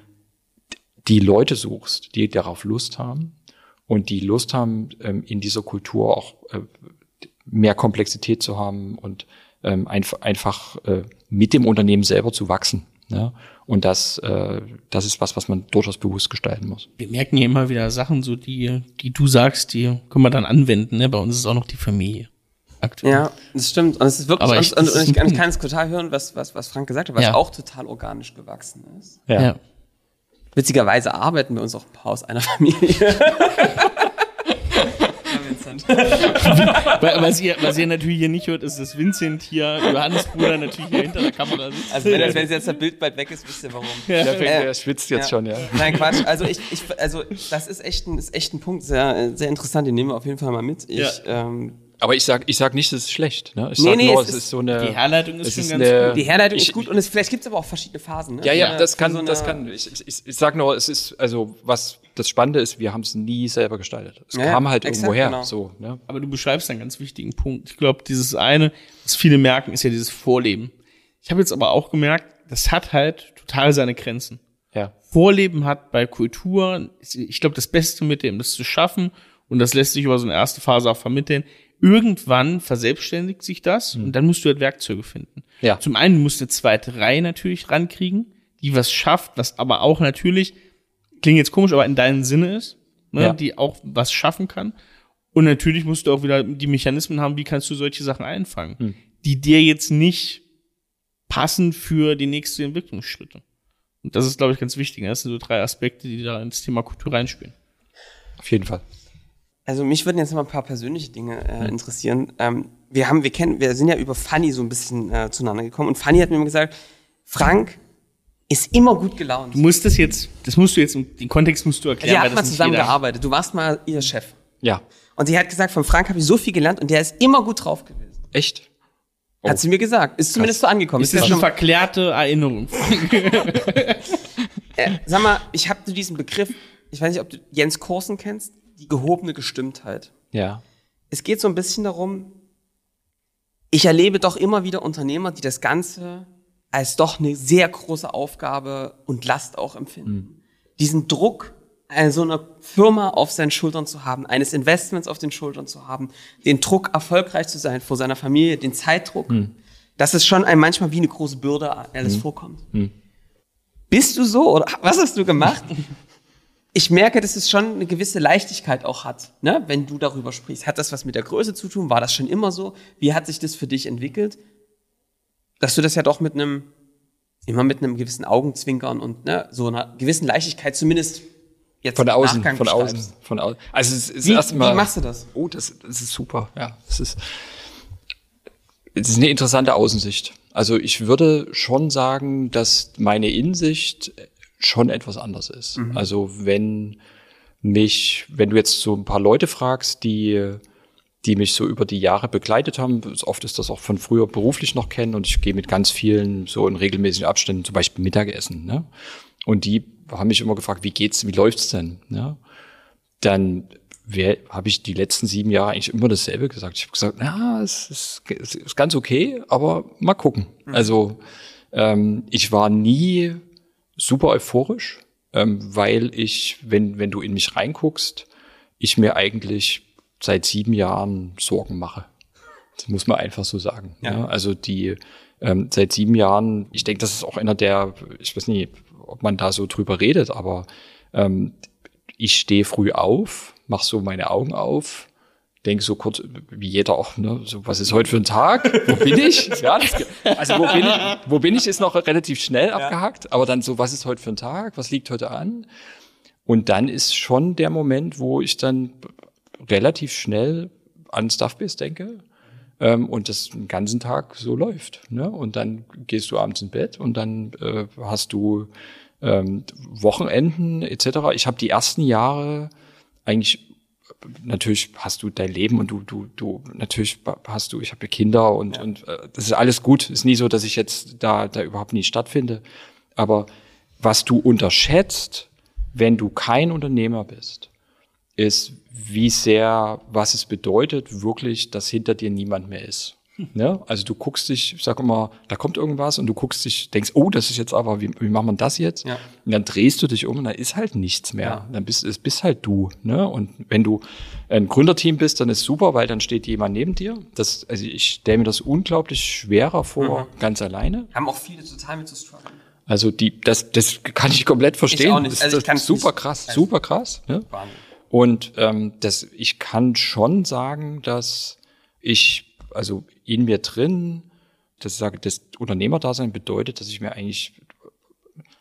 die Leute suchst, die darauf Lust haben und die Lust haben, ähm, in dieser Kultur auch äh, mehr Komplexität zu haben und ähm, einfach, äh, mit dem Unternehmen selber zu wachsen. Ja? Und das, äh, das ist was, was man durchaus bewusst gestalten muss. Wir merken ja immer wieder Sachen, so die, die du sagst, die können wir dann anwenden. Ne? Bei uns ist auch noch die Familie. Aktuell. Ja, das stimmt. Und es ist wirklich, ich, und, und, ich, ich kann es total hören, was, was, was Frank gesagt hat, was ja. auch total organisch gewachsen ist. Ja. ja. Witzigerweise arbeiten wir uns auch im Haus einer Familie. was, ihr, was ihr natürlich hier nicht hört, ist, dass Vincent hier, Johannes Bruder, natürlich hier hinter der Kamera sitzt. Also wenn, wenn jetzt das Bild bald weg ist, wisst ihr warum. Ja. Der, fängt, der schwitzt jetzt ja. schon, ja. Nein, Quatsch. Also ich, ich also das ist echt ein, ist echt ein Punkt, sehr, sehr interessant, den nehmen wir auf jeden Fall mal mit. Ich, ja. ähm, aber ich sag, ich sag nicht, es ist schlecht. Ne? Ich nee, sag nee, nur, es, es ist so eine. Die Herleitung ist schon ist ganz eine, gut. Die Herleitung ich, ist gut und es, vielleicht gibt es aber auch verschiedene Phasen. Ne? Ja, ja, das kann, so das kann. Ich, ich, ich sag nur, es ist also was das Spannende ist, wir haben es nie selber gestaltet. Es ja, kam halt exakt, irgendwo her. Genau. So, ne? Aber du beschreibst einen ganz wichtigen Punkt. Ich glaube, dieses eine, was viele merken, ist ja dieses Vorleben. Ich habe jetzt aber auch gemerkt, das hat halt total seine Grenzen. Ja. Vorleben hat bei Kultur, ich glaube, das Beste mit dem, das zu schaffen, und das lässt sich über so eine erste Phase auch vermitteln, irgendwann verselbstständigt sich das mhm. und dann musst du halt Werkzeuge finden. Ja. Zum einen musst du eine zweite Reihe natürlich rankriegen, die was schafft, was aber auch natürlich, klingt jetzt komisch, aber in deinem Sinne ist, ne, ja. die auch was schaffen kann. Und natürlich musst du auch wieder die Mechanismen haben, wie kannst du solche Sachen einfangen, mhm. die dir jetzt nicht passen für die nächsten Entwicklungsschritte. Und das ist, glaube ich, ganz wichtig. Das sind so drei Aspekte, die da ins Thema Kultur reinspielen. Auf jeden Fall. Also mich würden jetzt noch mal ein paar persönliche Dinge äh, interessieren. Ähm, wir haben, wir kennen, wir sind ja über Fanny so ein bisschen äh, zueinander gekommen und Fanny hat mir immer gesagt, Frank ist immer gut gelaunt. Du musst das jetzt, das musst du jetzt, den Kontext musst du erklären. Wir haben mal zusammen gearbeitet. Du warst mal ihr Chef. Ja. Und sie hat gesagt, von Frank habe ich so viel gelernt und der ist immer gut drauf gewesen. Echt? Oh. Hat sie mir gesagt. Ist zumindest so angekommen. Ist, ist das eine verklärte Erinnerung? äh, sag mal, ich habe diesen Begriff, ich weiß nicht, ob du Jens Korsen kennst die gehobene Gestimmtheit. Ja. Es geht so ein bisschen darum, ich erlebe doch immer wieder Unternehmer, die das Ganze als doch eine sehr große Aufgabe und Last auch empfinden. Mhm. Diesen Druck, so eine Firma auf seinen Schultern zu haben, eines Investments auf den Schultern zu haben, den Druck, erfolgreich zu sein vor seiner Familie, den Zeitdruck, mhm. das ist schon einem manchmal wie eine große Bürde alles mhm. vorkommt. Mhm. Bist du so oder was hast du gemacht? ich merke, dass es schon eine gewisse Leichtigkeit auch hat, ne? wenn du darüber sprichst. Hat das was mit der Größe zu tun? War das schon immer so? Wie hat sich das für dich entwickelt? Dass du das ja doch mit einem, immer mit einem gewissen Augenzwinkern und ne, so einer gewissen Leichtigkeit zumindest jetzt von außen, Nachgang von außen, von außen. Also es ist wie, erstmal. Wie machst du das? Oh, das, das ist super. Ja, es ist, es ist eine interessante Außensicht. Also ich würde schon sagen, dass meine Insicht schon etwas anders ist. Mhm. Also wenn mich, wenn du jetzt so ein paar Leute fragst, die die mich so über die Jahre begleitet haben. Oft ist das auch von früher beruflich noch kennen und ich gehe mit ganz vielen so in regelmäßigen Abständen zum Beispiel Mittagessen. Ne? Und die haben mich immer gefragt, wie geht's, wie läuft's denn? Ne? Dann habe ich die letzten sieben Jahre eigentlich immer dasselbe gesagt. Ich habe gesagt, na, es ist, es ist ganz okay, aber mal gucken. Mhm. Also ähm, ich war nie super euphorisch, ähm, weil ich, wenn, wenn du in mich reinguckst, ich mir eigentlich seit sieben Jahren Sorgen mache. Das muss man einfach so sagen. Ja. ja. Also die ähm, seit sieben Jahren, ich denke, das ist auch einer der, ich weiß nicht, ob man da so drüber redet, aber ähm, ich stehe früh auf, mach so meine Augen auf, denke so kurz, wie jeder auch, ne, so, was ist heute für ein Tag? Wo bin ich? Ja, das, also wo bin ich, wo bin ich, ist noch relativ schnell abgehakt, aber dann so, was ist heute für ein Tag? Was liegt heute an? Und dann ist schon der Moment, wo ich dann relativ schnell an Stuffbase denke ähm, und das den ganzen Tag so läuft. Ne? Und dann gehst du abends ins Bett und dann äh, hast du ähm, Wochenenden etc. Ich habe die ersten Jahre eigentlich natürlich hast du dein Leben und du du du natürlich hast du ich habe Kinder und ja. und äh, das ist alles gut. Ist nie so dass ich jetzt da da überhaupt nie stattfinde. Aber was du unterschätzt wenn du kein Unternehmer bist ist wie sehr was es bedeutet wirklich dass hinter dir niemand mehr ist Ne? Also du guckst dich, ich sag immer, da kommt irgendwas und du guckst dich, denkst, oh, das ist jetzt aber, wie, wie machen wir das jetzt? Ja. Und dann drehst du dich um und da ist halt nichts mehr. Ja. Dann bist es bist halt du. Ne? Und wenn du ein Gründerteam bist, dann ist super, weil dann steht jemand neben dir. Das, also ich stelle mir das unglaublich schwerer vor, mhm. ganz alleine. Haben auch viele total mit zu strugglen. Also die, das, das kann ich komplett verstehen. Ich auch nicht. Also ich kann super nicht. krass, also super krass. Ne? Und ähm, das, ich kann schon sagen, dass ich also in mir drin, dass ich sage, das Unternehmerdasein bedeutet, dass ich mir eigentlich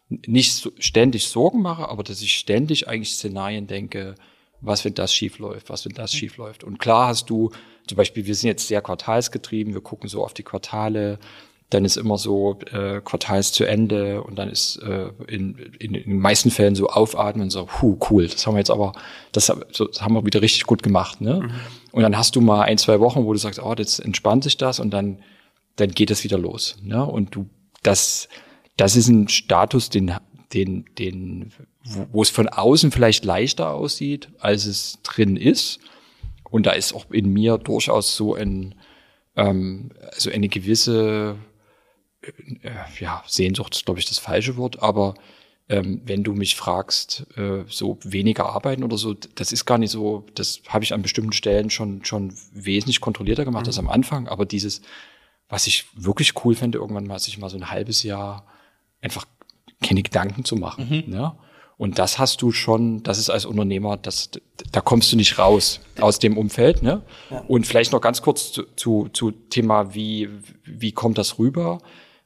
nicht so ständig Sorgen mache, aber dass ich ständig eigentlich Szenarien denke, was wenn das schief läuft, was wenn das mhm. schief läuft. Und klar hast du, zum Beispiel, wir sind jetzt sehr quartalsgetrieben, wir gucken so auf die Quartale, dann ist immer so äh, Quartals zu Ende und dann ist äh, in, in, in den meisten Fällen so aufatmen, so, hu, cool, das haben wir jetzt aber, das, das haben wir wieder richtig gut gemacht. Ne? Mhm. Und dann hast du mal ein, zwei Wochen, wo du sagst, oh, jetzt entspannt sich das und dann, dann geht es wieder los. Ne? Und du, das, das ist ein Status, den, den, den, wo es von außen vielleicht leichter aussieht, als es drin ist. Und da ist auch in mir durchaus so ein, ähm, also eine gewisse äh, ja, Sehnsucht ist, glaube ich, das falsche Wort, aber ähm, wenn du mich fragst, äh, so weniger arbeiten oder so, das ist gar nicht so, das habe ich an bestimmten Stellen schon, schon wesentlich kontrollierter gemacht mhm. als am Anfang, aber dieses, was ich wirklich cool fände, irgendwann mal, sich mal so ein halbes Jahr einfach keine Gedanken zu machen. Mhm. Ne? Und das hast du schon, das ist als Unternehmer, das, da kommst du nicht raus aus dem Umfeld. Ne? Ja. Und vielleicht noch ganz kurz zu, zu, zu Thema, wie, wie kommt das rüber?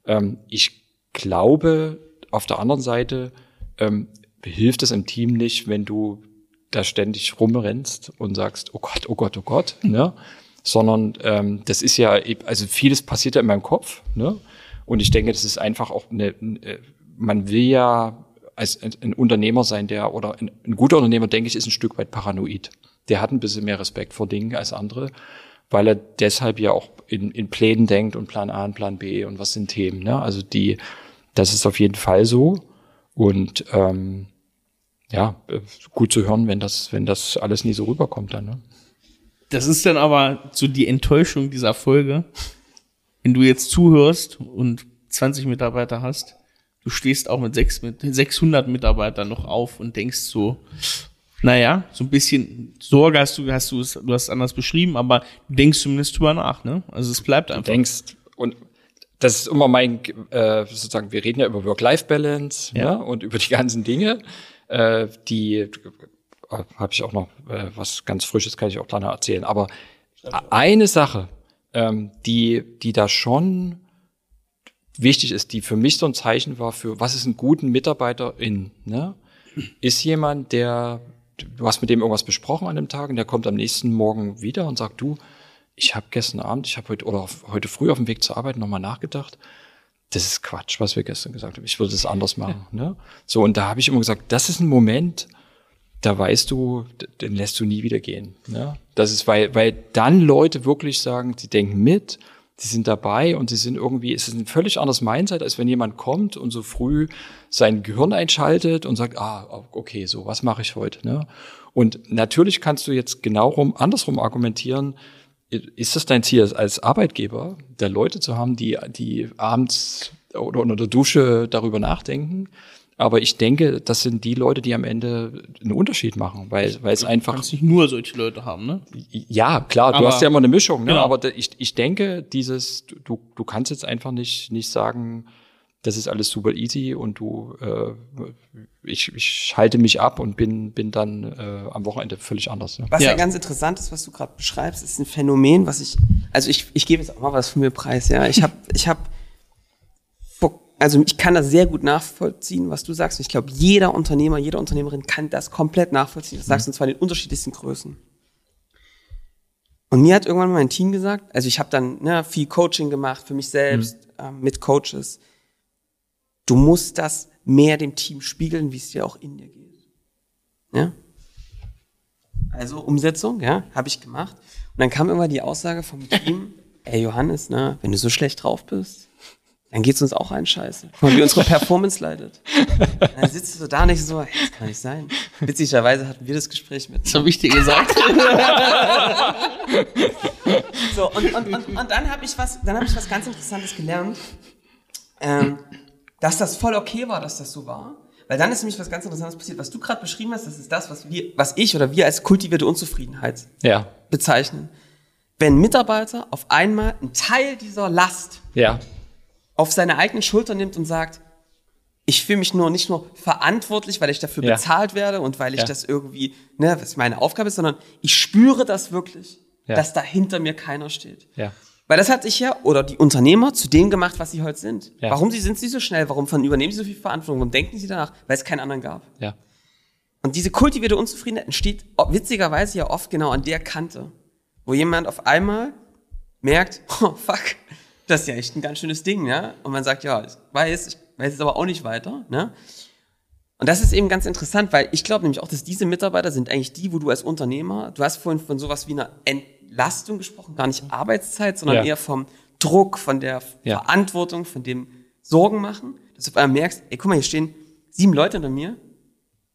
Ähm, ich glaube, auf der anderen Seite ähm, hilft es im Team nicht, wenn du da ständig rumrennst und sagst, oh Gott, oh Gott, oh Gott, ne? Sondern ähm, das ist ja, also vieles passiert ja in meinem Kopf, ne? Und ich denke, das ist einfach auch eine, äh, man will ja als ein Unternehmer sein, der, oder ein, ein guter Unternehmer, denke ich, ist ein Stück weit paranoid. Der hat ein bisschen mehr Respekt vor Dingen als andere weil er deshalb ja auch in, in Plänen denkt und Plan A und Plan B und was sind Themen. Ne? Also die, das ist auf jeden Fall so. Und ähm, ja, gut zu hören, wenn das, wenn das alles nie so rüberkommt dann. Ne? Das ist dann aber so die Enttäuschung dieser Folge. Wenn du jetzt zuhörst und 20 Mitarbeiter hast, du stehst auch mit, sechs, mit 600 Mitarbeitern noch auf und denkst so, naja, so ein bisschen Sorge hast du, hast du es, du hast es anders beschrieben, aber du denkst zumindest drüber nach, ne? Also es bleibt einfach. Du denkst, und das ist immer mein, äh, sozusagen, wir reden ja über Work-Life-Balance ja. ne? und über die ganzen Dinge, äh, die äh, habe ich auch noch äh, was ganz Frisches, kann ich auch gleich erzählen. Aber eine Sache, ähm, die, die da schon wichtig ist, die für mich so ein Zeichen war für, was ist ein guten Mitarbeiter in, ne? ist jemand, der du hast mit dem irgendwas besprochen an dem Tag und der kommt am nächsten Morgen wieder und sagt, du, ich habe gestern Abend, ich habe heute oder heute früh auf dem Weg zur Arbeit nochmal nachgedacht. Das ist Quatsch, was wir gestern gesagt haben. Ich würde es anders machen. ne? So, und da habe ich immer gesagt, das ist ein Moment, da weißt du, den lässt du nie wieder gehen. Ne? Das ist, weil, weil dann Leute wirklich sagen, sie denken mit, sie sind dabei und sie sind irgendwie, es ist ein völlig anderes Mindset, als wenn jemand kommt und so früh sein Gehirn einschaltet und sagt, ah, okay, so, was mache ich heute? Ne? Und natürlich kannst du jetzt genau rum, andersrum argumentieren, ist das dein Ziel als Arbeitgeber, der Leute zu haben, die, die abends oder unter der Dusche darüber nachdenken? Aber ich denke, das sind die Leute, die am Ende einen Unterschied machen, weil, weil es einfach. Du kannst nicht nur solche Leute haben, ne? Ja, klar, du aber, hast ja immer eine Mischung, ne? Genau. Aber ich, ich denke, dieses, du, du kannst jetzt einfach nicht, nicht sagen, das ist alles super easy und du, äh, ich, ich halte mich ab und bin, bin dann äh, am Wochenende völlig anders. Ne? Was ja. ja ganz interessant ist, was du gerade beschreibst, ist ein Phänomen, was ich, also ich, ich gebe jetzt auch mal was von mir preis, ja. Ich habe ich hab also ich kann das sehr gut nachvollziehen, was du sagst. Ich glaube, jeder Unternehmer, jede Unternehmerin kann das komplett nachvollziehen. Das sagst du, und zwar in den unterschiedlichsten Größen. Und mir hat irgendwann mein Team gesagt, also ich habe dann ne, viel Coaching gemacht für mich selbst, mhm. äh, mit Coaches. Du musst das mehr dem Team spiegeln, wie es dir auch in dir geht. Ja? Also Umsetzung, ja, habe ich gemacht. Und dann kam immer die Aussage vom Team, ey Johannes, ne, wenn du so schlecht drauf bist, dann geht's uns auch ein Scheiße. Mal, wie unsere Performance leidet. Dann sitzt du da nicht so, hey, das kann nicht sein. Witzigerweise hatten wir das Gespräch mit. Das habe ich dir gesagt. so, und, und, und, und dann habe ich was, dann habe ich was ganz Interessantes gelernt, ähm, dass das voll okay war, dass das so war. Weil dann ist nämlich was ganz Interessantes passiert. Was du gerade beschrieben hast, das ist das, was wir, was ich oder wir als kultivierte Unzufriedenheit ja. bezeichnen. Wenn Mitarbeiter auf einmal einen Teil dieser Last ja auf seine eigenen Schultern nimmt und sagt, ich fühle mich nur nicht nur verantwortlich, weil ich dafür ja. bezahlt werde und weil ich ja. das irgendwie, ne, was meine Aufgabe ist, sondern ich spüre das wirklich, ja. dass da hinter mir keiner steht. Weil das hat sich ja, oder die Unternehmer zu dem gemacht, was sie heute sind. Warum sie, sind sie so schnell? Warum übernehmen sie so viel Verantwortung? Warum denken sie danach? Weil es keinen anderen gab. Und diese kultivierte Unzufriedenheit entsteht witzigerweise ja oft genau an der Kante, wo jemand auf einmal merkt, oh fuck, das ist ja echt ein ganz schönes Ding, ja. Und man sagt, ja, ich weiß, ich weiß es aber auch nicht weiter, ne? Und das ist eben ganz interessant, weil ich glaube nämlich auch, dass diese Mitarbeiter sind eigentlich die, wo du als Unternehmer, du hast vorhin von sowas wie einer Entlastung gesprochen, gar nicht Arbeitszeit, sondern ja. eher vom Druck, von der ja. Verantwortung, von dem Sorgen machen, dass du auf einmal merkst, ey, guck mal, hier stehen sieben Leute unter mir,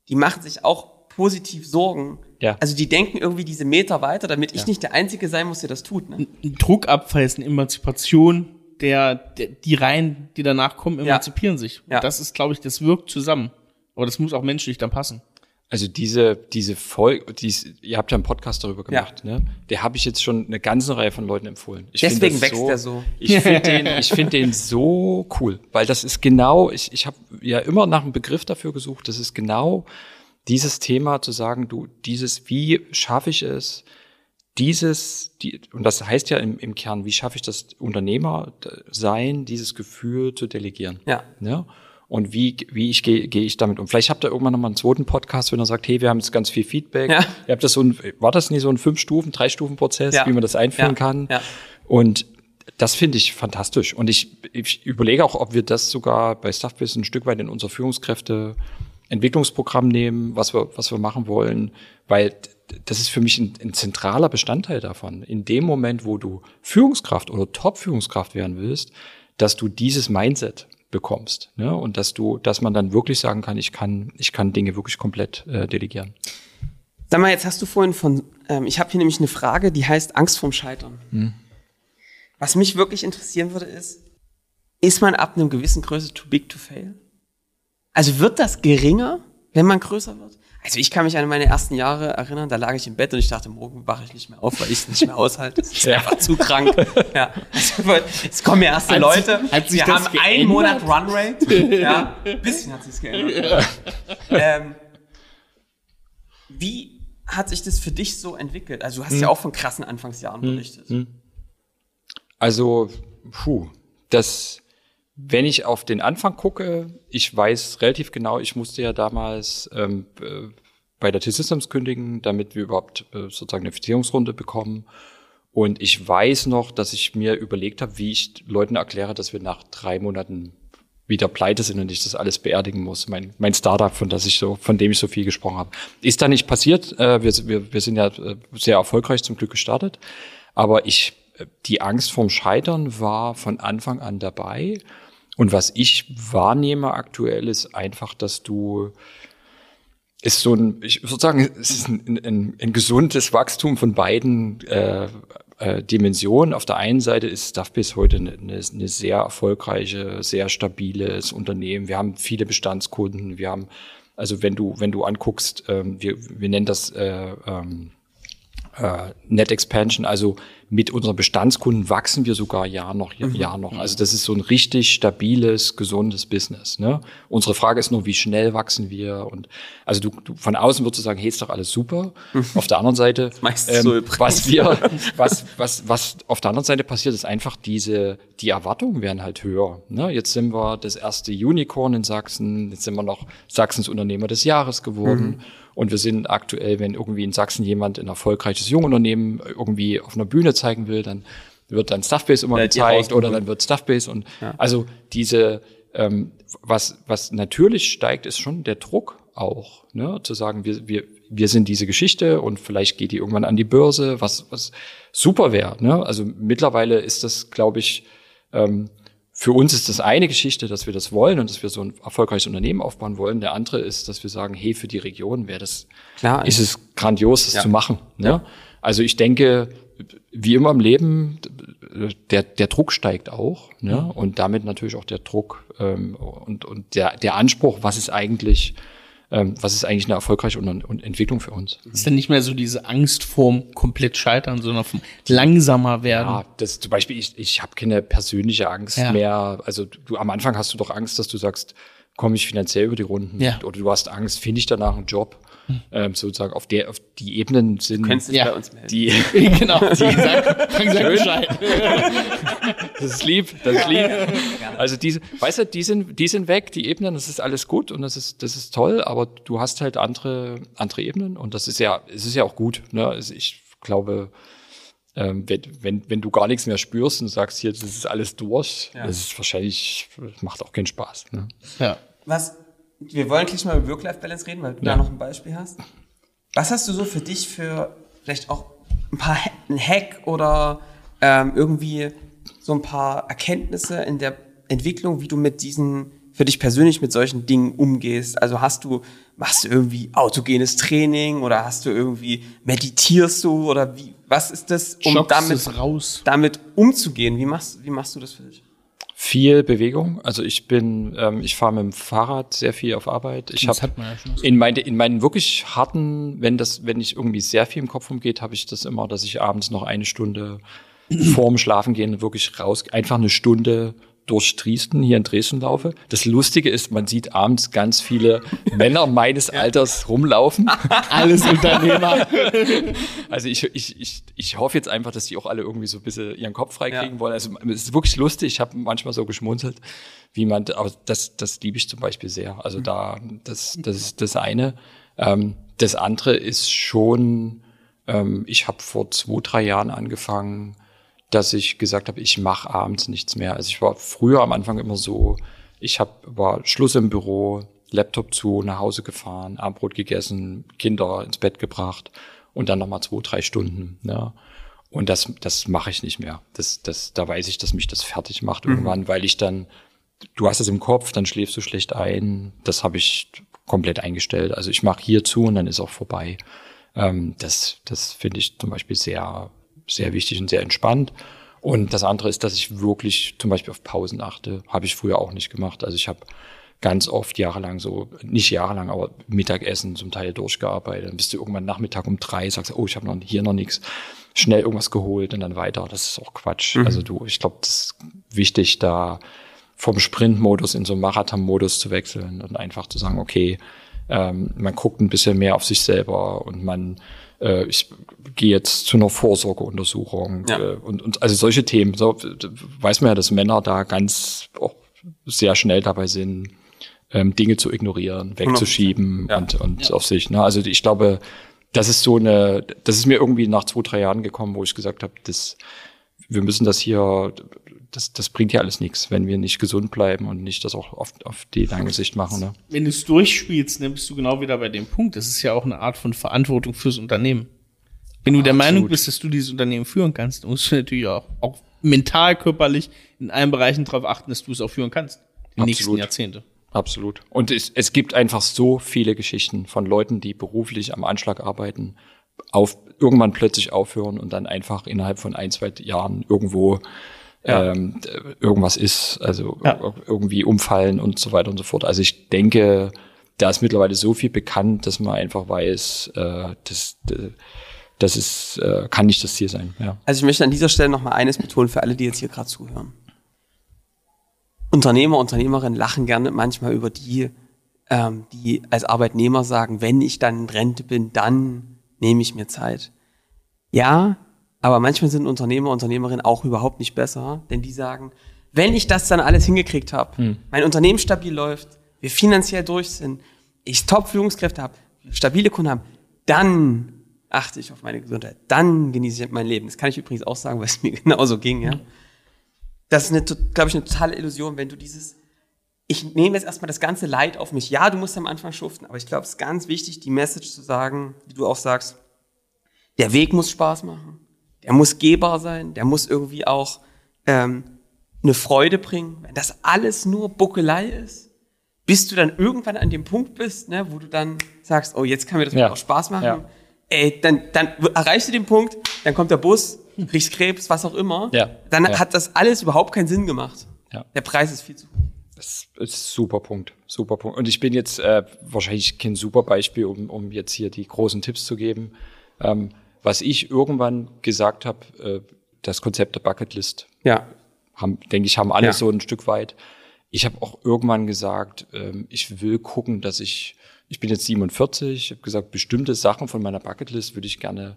die machen sich auch positiv Sorgen. Ja. Also die denken irgendwie diese Meter weiter, damit ich nicht der Einzige sein muss, der das tut. Ne? Ein Druckabfall ist eine Emanzipation der, der die Reihen, die danach kommen, emanzipieren ja. sich. Ja. Das ist, glaube ich, das wirkt zusammen. Aber das muss auch menschlich dann passen. Also diese, diese Folge, dies, ihr habt ja einen Podcast darüber gemacht, ja. ne? Der habe ich jetzt schon eine ganze Reihe von Leuten empfohlen. Ich Deswegen wächst so, er so. Ich finde den, ich finde den so cool, weil das ist genau, ich, ich habe ja immer nach einem Begriff dafür gesucht, das ist genau dieses Thema zu sagen, du, dieses, wie schaffe ich es, dieses, die, und das heißt ja im, im Kern, wie schaffe ich das Unternehmer sein, dieses Gefühl zu delegieren. Ja. ja? Und wie, wie ich gehe geh ich damit um. Vielleicht habt ihr irgendwann nochmal einen zweiten Podcast, wenn er sagt, hey, wir haben jetzt ganz viel Feedback. Ja. Ihr habt das so ein, war das nicht so ein Fünf-Stufen, Drei-Stufen-Prozess, ja. wie man das einführen ja. kann? Ja. Und das finde ich fantastisch. Und ich, ich überlege auch, ob wir das sogar bei Stuffbiz ein Stück weit in unser Führungskräfte Entwicklungsprogramm nehmen, was wir, was wir machen wollen, weil das ist für mich ein, ein, zentraler Bestandteil davon. In dem Moment, wo du Führungskraft oder Top-Führungskraft werden willst, dass du dieses Mindset bekommst ne? und dass du, dass man dann wirklich sagen kann, ich kann, ich kann Dinge wirklich komplett äh, delegieren. Sag mal, jetzt hast du vorhin von, ähm, ich habe hier nämlich eine Frage, die heißt Angst vorm Scheitern. Hm. Was mich wirklich interessieren würde, ist, ist man ab einem gewissen Größe too big to fail? Also wird das geringer, wenn man größer wird? Also ich kann mich an meine ersten Jahre erinnern, da lag ich im Bett und ich dachte, morgen wache ich nicht mehr auf, weil ich es nicht mehr aushalte. Das ist ja. einfach zu krank. Ja. Also, es kommen ja erste Leute, hat sich wir haben geändert? einen Monat Runrate. Ja, ein bisschen hat sich's geändert. Ja. Ähm, wie hat sich das für dich so entwickelt? Also du hast hm. ja auch von krassen Anfangsjahren hm. berichtet. Hm. Also, puh, das wenn ich auf den Anfang gucke, ich weiß relativ genau, ich musste ja damals ähm, äh, bei der T-Systems kündigen, damit wir überhaupt äh, sozusagen eine Finanzierungsrunde bekommen. Und ich weiß noch, dass ich mir überlegt habe, wie ich Leuten erkläre, dass wir nach drei Monaten wieder pleite sind und ich das alles beerdigen muss. Mein, mein Startup, von das ich so, von dem ich so viel gesprochen habe. Ist da nicht passiert. Äh, wir, wir, wir sind ja äh, sehr erfolgreich zum Glück gestartet. Aber ich, äh, die Angst vorm Scheitern war von Anfang an dabei. Und was ich wahrnehme aktuell ist einfach, dass du ist so ein, ich würde sagen, es ist ein, ein, ein gesundes Wachstum von beiden äh, äh, Dimensionen. Auf der einen Seite ist Stuffbase heute eine, eine, sehr erfolgreiche, sehr stabiles Unternehmen. Wir haben viele Bestandskunden. Wir haben, also wenn du, wenn du anguckst, ähm, wir, wir nennen das äh, ähm, äh, Net Expansion, also mit unseren Bestandskunden wachsen wir sogar Jahr noch, Jahr, Jahr noch. Also das ist so ein richtig stabiles, gesundes Business. Ne? Unsere Frage ist nur, wie schnell wachsen wir? Und also du, du von außen würdest du sagen, hey, ist doch alles super. Auf der anderen Seite, Meistens so was wir, was, was, was auf der anderen Seite passiert, ist einfach diese, die Erwartungen werden halt höher. Ne? Jetzt sind wir das erste Unicorn in Sachsen, jetzt sind wir noch Sachsens Unternehmer des Jahres geworden. Und wir sind aktuell, wenn irgendwie in Sachsen jemand ein erfolgreiches Jungunternehmen irgendwie auf einer Bühne zeigen will, dann wird dann Stuffbase immer ihr gezeigt oder dann wird Stuffbase und also diese ähm, was was natürlich steigt, ist schon der Druck auch, ne, zu sagen, wir wir wir sind diese Geschichte und vielleicht geht die irgendwann an die Börse, was was super wäre, ne? Also mittlerweile ist das, glaube ich, ähm, für uns ist das eine Geschichte, dass wir das wollen und dass wir so ein erfolgreiches Unternehmen aufbauen wollen. Der andere ist, dass wir sagen, hey, für die Region wäre das, Klar, ist es grandios, das Ja. zu machen. Ne? Also ich denke, wie immer im Leben, der, der Druck steigt auch ne? und damit natürlich auch der Druck ähm, und, und der, der Anspruch, was ist eigentlich, ähm, was ist eigentlich eine erfolgreiche Entwicklung für uns. Ist dann nicht mehr so diese Angst vorm komplett scheitern, sondern vom langsamer werden. Ja, das zum Beispiel, ich, ich habe keine persönliche Angst Ja. mehr. Also du am Anfang hast du doch Angst, dass du sagst, komme ich finanziell über die Runden? Ja. Oder du hast Angst, finde ich danach einen Job? Ähm, sozusagen auf der, auf die Ebenen sind könntest dich Ja. bei uns melden. die, genau. Die sagt, Frank sagt Bescheid. das ist lieb, das ist lieb. Also diese, weißt du, die sind, die sind weg, die Ebenen, das ist alles gut und das ist, das ist toll, aber du hast halt andere, andere Ebenen und das ist ja, es ist ja auch gut. Ne? Also ich glaube, ähm, wenn, wenn, wenn du gar nichts mehr spürst und sagst, hier, das ist alles durch, das ist wahrscheinlich, das macht auch keinen Spaß. Ne? Ja. Was, wir wollen gleich mal über Work-Life-Balance reden, weil du da noch ein Beispiel hast. Was hast du so für dich für vielleicht auch ein paar ein Hack oder ähm, irgendwie so ein paar Erkenntnisse in der Entwicklung, wie du mit diesen, für dich persönlich mit solchen Dingen umgehst? Also hast du, machst du irgendwie autogenes Training oder hast du irgendwie, meditierst du oder wie, was ist das, um Schockst damit, damit umzugehen? Wie machst, wie machst du das für dich? Viel Bewegung. Also ich bin, ähm, ich fahre mit dem Fahrrad sehr viel auf Arbeit. Ich habe ja in, meine, in meinen wirklich harten, wenn das, wenn ich irgendwie sehr viel im Kopf umgeht, habe ich das immer, dass ich abends noch eine Stunde vorm Schlafengehen wirklich raus, einfach eine Stunde durch Dresden, hier in Dresden laufe. Das Lustige ist, man sieht abends ganz viele Männer meines Alters rumlaufen. Alles Unternehmer. Also ich, ich, ich, ich hoffe jetzt einfach, dass die auch alle irgendwie so ein bisschen ihren Kopf freikriegen Ja. wollen. Also es ist wirklich lustig. Ich habe manchmal so geschmunzelt, wie man, aber das, das liebe ich zum Beispiel sehr. Also da, das, das ist das eine. Ähm, das andere ist schon, ähm, ich habe vor zwei, drei Jahren angefangen, dass ich gesagt habe, ich mache abends nichts mehr. Also ich war früher am Anfang immer so, ich hab, war Schluss im Büro, Laptop zu, nach Hause gefahren, Abendbrot gegessen, Kinder ins Bett gebracht und dann nochmal zwei, drei Stunden. Ne? Und das, das mache ich nicht mehr. Das, das, da weiß ich, dass mich das fertig macht irgendwann, weil ich dann, du hast es im Kopf, dann schläfst du schlecht ein. Das habe ich komplett eingestellt. Also ich mache hier zu und dann ist auch vorbei. Ähm, das das finde ich zum Beispiel sehr, sehr wichtig und sehr entspannt. Und das andere ist, dass ich wirklich zum Beispiel auf Pausen achte. Habe ich früher auch nicht gemacht. Also ich habe ganz oft jahrelang so, nicht jahrelang, aber Mittagessen zum Teil durchgearbeitet. Dann bist du irgendwann Nachmittag um drei, sagst, oh, ich habe noch hier noch nichts. Schnell irgendwas geholt und dann weiter. Das ist auch Quatsch. Also du, ich glaube, das ist wichtig, da vom Sprintmodus in so einen Marathonmodus zu wechseln und einfach zu sagen, okay, ähm, man guckt ein bisschen mehr auf sich selber und man äh, ich gehe jetzt zu einer Vorsorgeuntersuchung Ja. äh, und, und also solche Themen. So weiß man ja, dass Männer da ganz auch sehr schnell dabei sind, ähm, Dinge zu ignorieren, wegzuschieben Ja. und, und auf sich. Ne? Also ich glaube, das ist so eine, das ist mir irgendwie nach zwei, drei Jahren gekommen, wo ich gesagt habe, das, wir müssen das hier, das, das bringt ja alles nichts, wenn wir nicht gesund bleiben und nicht das auch auf, auf die lange Sicht machen. Ne? Wenn du es durchspielst, dann bist du genau wieder bei dem Punkt. Das ist ja auch eine Art von Verantwortung fürs Unternehmen. Wenn du der Absolut. Meinung bist, dass du dieses Unternehmen führen kannst, dann musst du natürlich auch, auch mental, körperlich in allen Bereichen darauf achten, dass du es auch führen kannst. Die nächsten Absolut. Jahrzehnte. Absolut. Und es, es gibt einfach so viele Geschichten von Leuten, die beruflich am Anschlag arbeiten, auf irgendwann plötzlich aufhören und dann einfach innerhalb von ein, zwei Jahren irgendwo ähm, d- irgendwas ist, also Ja. ir- irgendwie umfallen und so weiter und so fort. Also ich denke, da ist mittlerweile so viel bekannt, dass man einfach weiß, äh, dass, das ist, äh, kann nicht das Ziel sein. Ja. Also ich möchte an dieser Stelle nochmal eines betonen für alle, die jetzt hier gerade zuhören. Unternehmer, Unternehmerinnen lachen gerne manchmal über die, ähm, die als Arbeitnehmer sagen, wenn ich dann in Rente bin, dann nehme ich mir Zeit. Ja, aber manchmal sind Unternehmer, Unternehmerinnen auch überhaupt nicht besser, denn die sagen, wenn ich das dann alles hingekriegt habe, hm. mein Unternehmen stabil läuft, wir finanziell durch sind, ich Top-Führungskräfte habe, stabile Kunden haben, dann achte ich auf meine Gesundheit, dann genieße ich mein Leben. Das kann ich übrigens auch sagen, weil es mir genauso ging, ja. Das ist, eine, glaube ich, eine totale Illusion, wenn du dieses, ich nehme jetzt erstmal das ganze Leid auf mich. Ja, du musst am Anfang schuften, aber ich glaube, es ist ganz wichtig, die Message zu sagen, wie du auch sagst, der Weg muss Spaß machen, der muss gehbar sein, der muss irgendwie auch ähm, eine Freude bringen. Wenn das alles nur Buckelei ist, bis du dann irgendwann an dem Punkt bist, ne, wo du dann sagst, oh, jetzt kann mir das ja. auch Spaß machen. Ja. Ey, dann, dann erreichst du den Punkt, dann kommt der Bus, kriegst Krebs, was auch immer. Ja. Dann ja. hat das alles überhaupt keinen Sinn gemacht. Ja. Der Preis ist viel zu hoch. Das ist super Punkt, super Punkt. Und ich bin jetzt äh, wahrscheinlich kein super Beispiel, um, um jetzt hier die großen Tipps zu geben. Ähm, was ich irgendwann gesagt habe, äh, das Konzept der Bucketlist. Ja. Haben, denke ich, haben alle ja. so ein Stück weit. Ich habe auch irgendwann gesagt, ähm, ich will gucken, dass ich, ich bin jetzt 47, ich habe gesagt, bestimmte Sachen von meiner Bucketlist würde ich gerne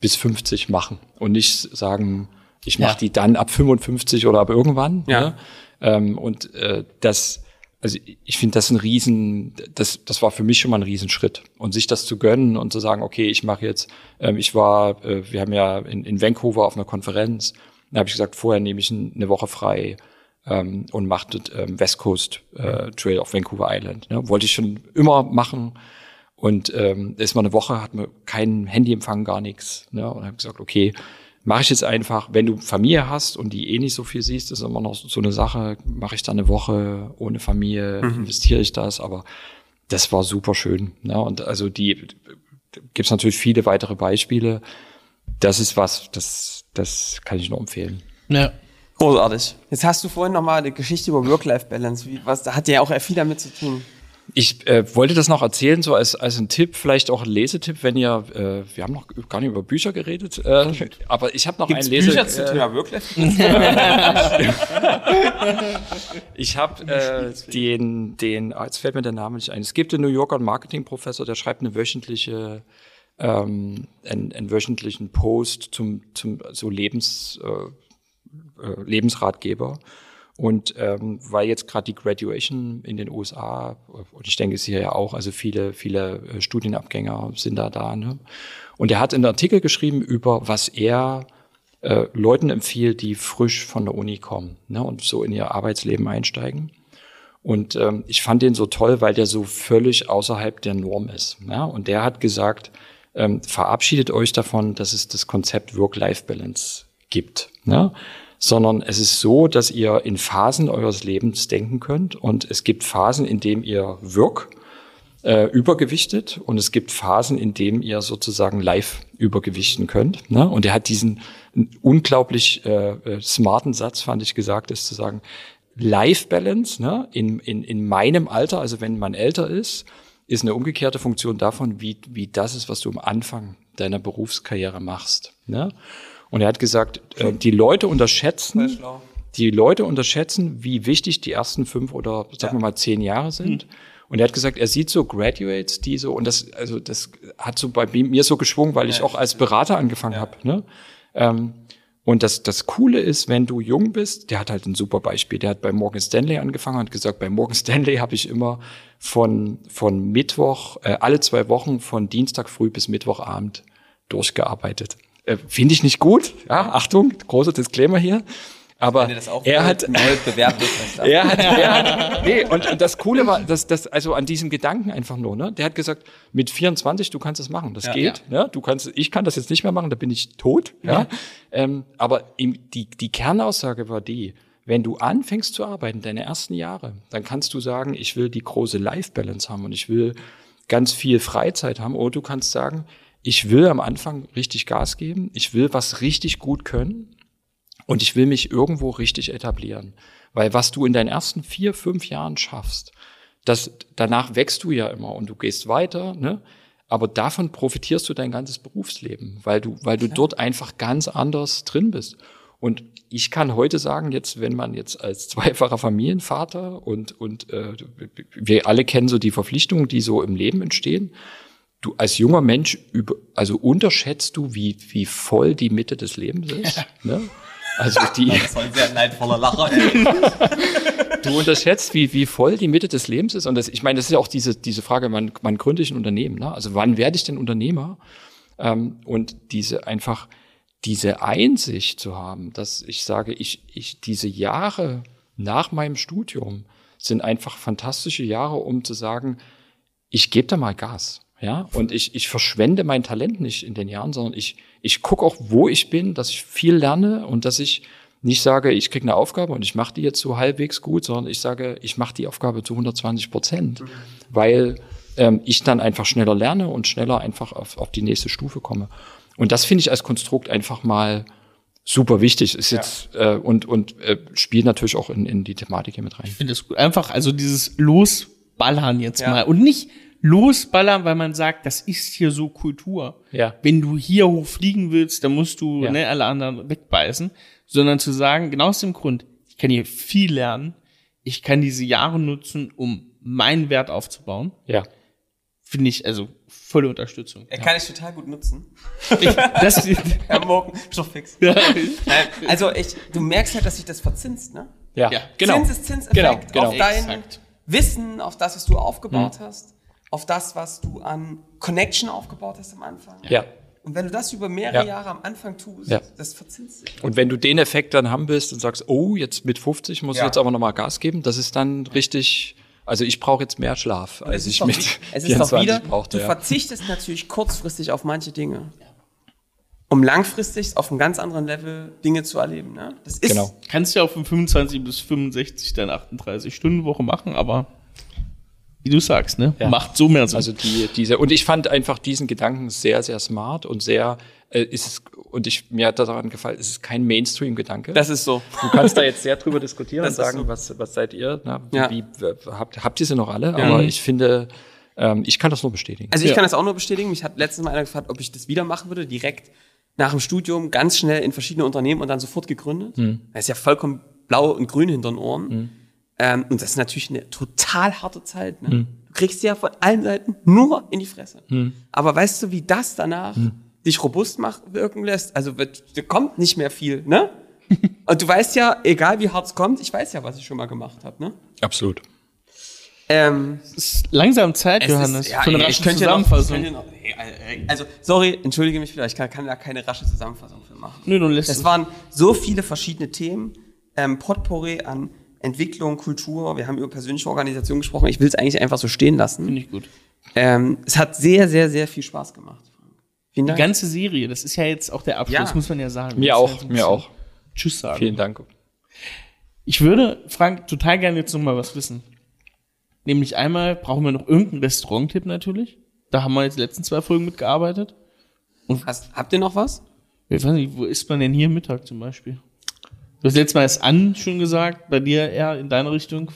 bis 50 machen und nicht sagen, ich mache ja. die dann ab 55 oder ab irgendwann. Ja. Ne? Ähm, und äh, das, also ich finde das ein Riesen, das, das war für mich schon mal ein Riesenschritt. Und sich das zu gönnen und zu sagen, okay, ich mache jetzt, ähm, ich war, äh, wir haben ja in, in Vancouver auf einer Konferenz, da habe ich gesagt, vorher nehme ich eine Woche frei ähm, und mache ähm, West Coast äh, Trail auf Vancouver Island. Ne? Wollte ich schon immer machen und ähm, ist mal eine Woche, hat man kein Handyempfang, gar nichts. Ne? Und habe gesagt, okay, mache ich jetzt einfach, wenn du Familie hast und die eh nicht so viel siehst, ist immer noch so eine Sache, mache ich dann eine Woche ohne Familie, mhm. investiere ich das, aber das war super schön. Ne? Und also die gibt's natürlich viele weitere Beispiele. Das ist was, das, das kann ich nur empfehlen. Ja. Großartig. Jetzt hast du vorhin nochmal eine Geschichte über Work-Life-Balance. Wie, was, da hat ja auch viel damit zu tun. Ich äh, wollte das noch erzählen, so als, als ein Tipp, vielleicht auch ein Lesetipp, wenn ihr, äh, wir haben noch gar nicht über Bücher geredet, äh, aber ich habe noch Gibt's einen Lese... Bücher zu Thema wirklich? ich habe äh, den, den, ah, jetzt fällt mir der Name nicht ein. Es gibt einen New Yorker Marketingprofessor, der schreibt eine wöchentliche, ähm, einen, einen wöchentlichen Post zum, zum so Lebens, äh, äh, Lebensratgeber. Und ähm, weil jetzt gerade die Graduation in den USA, und ich denke es hier ja auch, also viele, viele äh, Studienabgänger sind da da. Ne? Und er hat einen Artikel geschrieben über, was er äh, Leuten empfiehlt, die frisch von der Uni kommen ne? und so in ihr Arbeitsleben einsteigen. Und ähm, ich fand den so toll, weil der so völlig außerhalb der Norm ist. Ja? Und der hat gesagt, ähm, verabschiedet euch davon, dass es das Konzept Work-Life-Balance gibt. Ne? Sondern es ist so, dass ihr in Phasen eures Lebens denken könnt und es gibt Phasen, in denen ihr wirk äh, übergewichtet und es gibt Phasen, in denen ihr sozusagen live übergewichten könnt. Ne? Und er hat diesen unglaublich äh, äh, smarten Satz, fand ich gesagt, ist zu sagen, Life Balance ne? in, in, in meinem Alter, also wenn man älter ist, ist eine umgekehrte Funktion davon, wie, wie das ist, was du am Anfang deiner Berufskarriere machst. Ne? Und er hat gesagt, äh, die Leute unterschätzen, die Leute unterschätzen, wie wichtig die ersten fünf oder sagen wir mal zehn Jahre sind. Mhm. Und er hat gesagt, er sieht so Graduates, die so, und das, also das hat so bei mir so geschwungen, weil ich auch als Berater angefangen ja. habe. Ne? Ähm, und das, das Coole ist, wenn du jung bist, der hat halt ein super Beispiel. Der hat bei Morgan Stanley angefangen und gesagt, bei Morgan Stanley habe ich immer von, von Mittwoch, äh, alle zwei Wochen von Dienstag früh bis Mittwochabend durchgearbeitet. Äh, Finde ich nicht gut. Ja, Achtung, großer Disclaimer hier. Aber er hat, er hat, er hat, nee, und, und das Coole war, dass, dass, also an diesem Gedanken einfach nur, ne, der hat gesagt, mit 24, du kannst es machen, das ja, geht, ja. Ne, du kannst, ich kann das jetzt nicht mehr machen, da bin ich tot, ja, ja. Ähm, aber ihm, die, die Kernaussage war die, wenn du anfängst zu arbeiten, deine ersten Jahre, dann kannst du sagen, ich will die große Life Balance haben und ich will ganz viel Freizeit haben, oder du kannst sagen, ich will am Anfang richtig Gas geben, ich will was richtig gut können und ich will mich irgendwo richtig etablieren. Weil was du in deinen ersten vier, fünf Jahren schaffst, das, danach wächst du ja immer und du gehst weiter, ne? Aber davon profitierst du dein ganzes Berufsleben, weil du, weil du dort einfach ganz anders drin bist. Und ich kann heute sagen, jetzt, wenn man jetzt als zweifacher Familienvater und, und äh, wir alle kennen so die Verpflichtungen, die so im Leben entstehen, du als junger Mensch über, also unterschätzt du, wie, wie voll die Mitte des Lebens ist. Ne? Also die, Das war ein sehr leidvoller Lacher. du unterschätzt, wie, wie voll die Mitte des Lebens ist. Und das, ich meine, das ist ja auch diese, diese Frage, wann, wann gründe ich ein Unternehmen? Ne? Also wann werde ich denn Unternehmer? Ähm, und diese einfach, diese Einsicht zu haben, dass ich sage, ich, ich, diese Jahre nach meinem Studium sind einfach fantastische Jahre, um zu sagen, ich gebe da mal Gas. Ja, und ich, ich verschwende mein Talent nicht in den Jahren, sondern ich, ich gucke auch, wo ich bin, dass ich viel lerne und dass ich nicht sage, ich kriege eine Aufgabe und ich mache die jetzt so halbwegs gut, sondern ich sage, ich mache die Aufgabe zu 120 Prozent, weil ähm, ich dann einfach schneller lerne und schneller einfach auf, auf die nächste Stufe komme. Und das finde ich als Konstrukt einfach mal super wichtig. Ist jetzt äh, und und äh, spielt natürlich auch in, in die Thematik hier mit rein. Ich finde das gut. Einfach, also dieses Losballern jetzt Ja. mal. Und nicht losballern, weil man sagt, das ist hier so Kultur. Ja. Wenn du hier hochfliegen willst, dann musst du Ja. ne, alle anderen wegbeißen. Sondern zu sagen, genau aus dem Grund, ich kann hier viel lernen, ich kann diese Jahre nutzen, um meinen Wert aufzubauen. Ja. Finde ich also volle Unterstützung. Er kann ich total gut nutzen. Ich, das, Herr Morgen, Stofffix. ja, Nein, also ich, du merkst halt, dass sich das verzinst, ne? Ja, Ja. genau. Zinseszinseffekt Genau, genau. auf dein Exakt. Wissen, auf das, was du aufgebaut hast, auf das, was du an Connection aufgebaut hast am Anfang. Ja. Und wenn du das über mehrere Ja. Jahre am Anfang tust, Ja. das verzinst sich. Und wenn du den Effekt dann haben willst und sagst, oh, jetzt mit 50 muss Ja. ich jetzt aber nochmal Gas geben, das ist dann richtig, also ich brauche jetzt mehr Schlaf, als Es ist ich doch mit wie- es ist doch 24 wieder, brauchte. du Ja. verzichtest natürlich kurzfristig auf manche Dinge, um langfristig auf einem ganz anderen Level Dinge zu erleben. Ne? Das ist Genau. kannst ja auch von 25 bis 65 dann 38 Stunden Woche machen, aber wie du sagst, ne, Ja. macht so mehr Sinn. Also die, diese, und ich fand einfach diesen Gedanken sehr, sehr smart und sehr, äh, ist es, und ich, mir hat daran gefallen, es ist kein Mainstream-Gedanke. Das ist so. Du kannst da jetzt sehr drüber diskutieren Das und sagen, so. was, was seid ihr? Na, wie, Ja. wie, habt, habt ihr sie noch alle? Aber ich finde, ähm, ich kann das nur bestätigen. Also ich Ja. kann das auch nur bestätigen. Mich hat letztens mal einer gefragt, ob ich das wieder machen würde, direkt nach dem Studium, ganz schnell in verschiedene Unternehmen und dann sofort gegründet. Das ist ja vollkommen blau und grün hinter den Ohren. Ähm, und das ist natürlich eine total harte Zeit. Ne? Du kriegst ja von allen Seiten nur in die Fresse. Aber weißt du, wie das danach dich robust macht, wirken lässt? Also da kommt nicht mehr viel, ne? und du weißt ja, egal wie hart es kommt, ich weiß ja, was ich schon mal gemacht habe, ne? Absolut. Ähm, es ist langsam Zeit, es Johannes, ist- ja, für eine ich rasche könnte noch- Zusammenfassung. ich könnte noch- Also, sorry, entschuldige mich wieder, ich kann, kann da keine rasche Zusammenfassung für machen. Nö, du lässt Es es. waren so viele verschiedene Themen, ähm, Potpourri an Entwicklung, Kultur, wir haben über persönliche Organisation gesprochen, ich will es eigentlich einfach so stehen lassen. Finde ich gut. Ähm, es hat sehr, sehr, sehr viel Spaß gemacht. Vielen Die Dank. ganze Serie, das ist ja jetzt auch der Abschluss, Ja. muss man ja sagen. Mir Das auch, ein mir auch. Tschüss sagen. Vielen Dank. Ich würde, Frank, total gerne jetzt noch mal was wissen. Nämlich einmal brauchen wir noch irgendeinen Restaurant-Tipp natürlich. Da haben wir jetzt die letzten zwei Folgen mitgearbeitet. Hast, habt ihr noch was? Ich weiß nicht, wo isst man denn hier Mittag zum Beispiel? Du hast letztes Mal es an schon gesagt, bei dir eher in deine Richtung.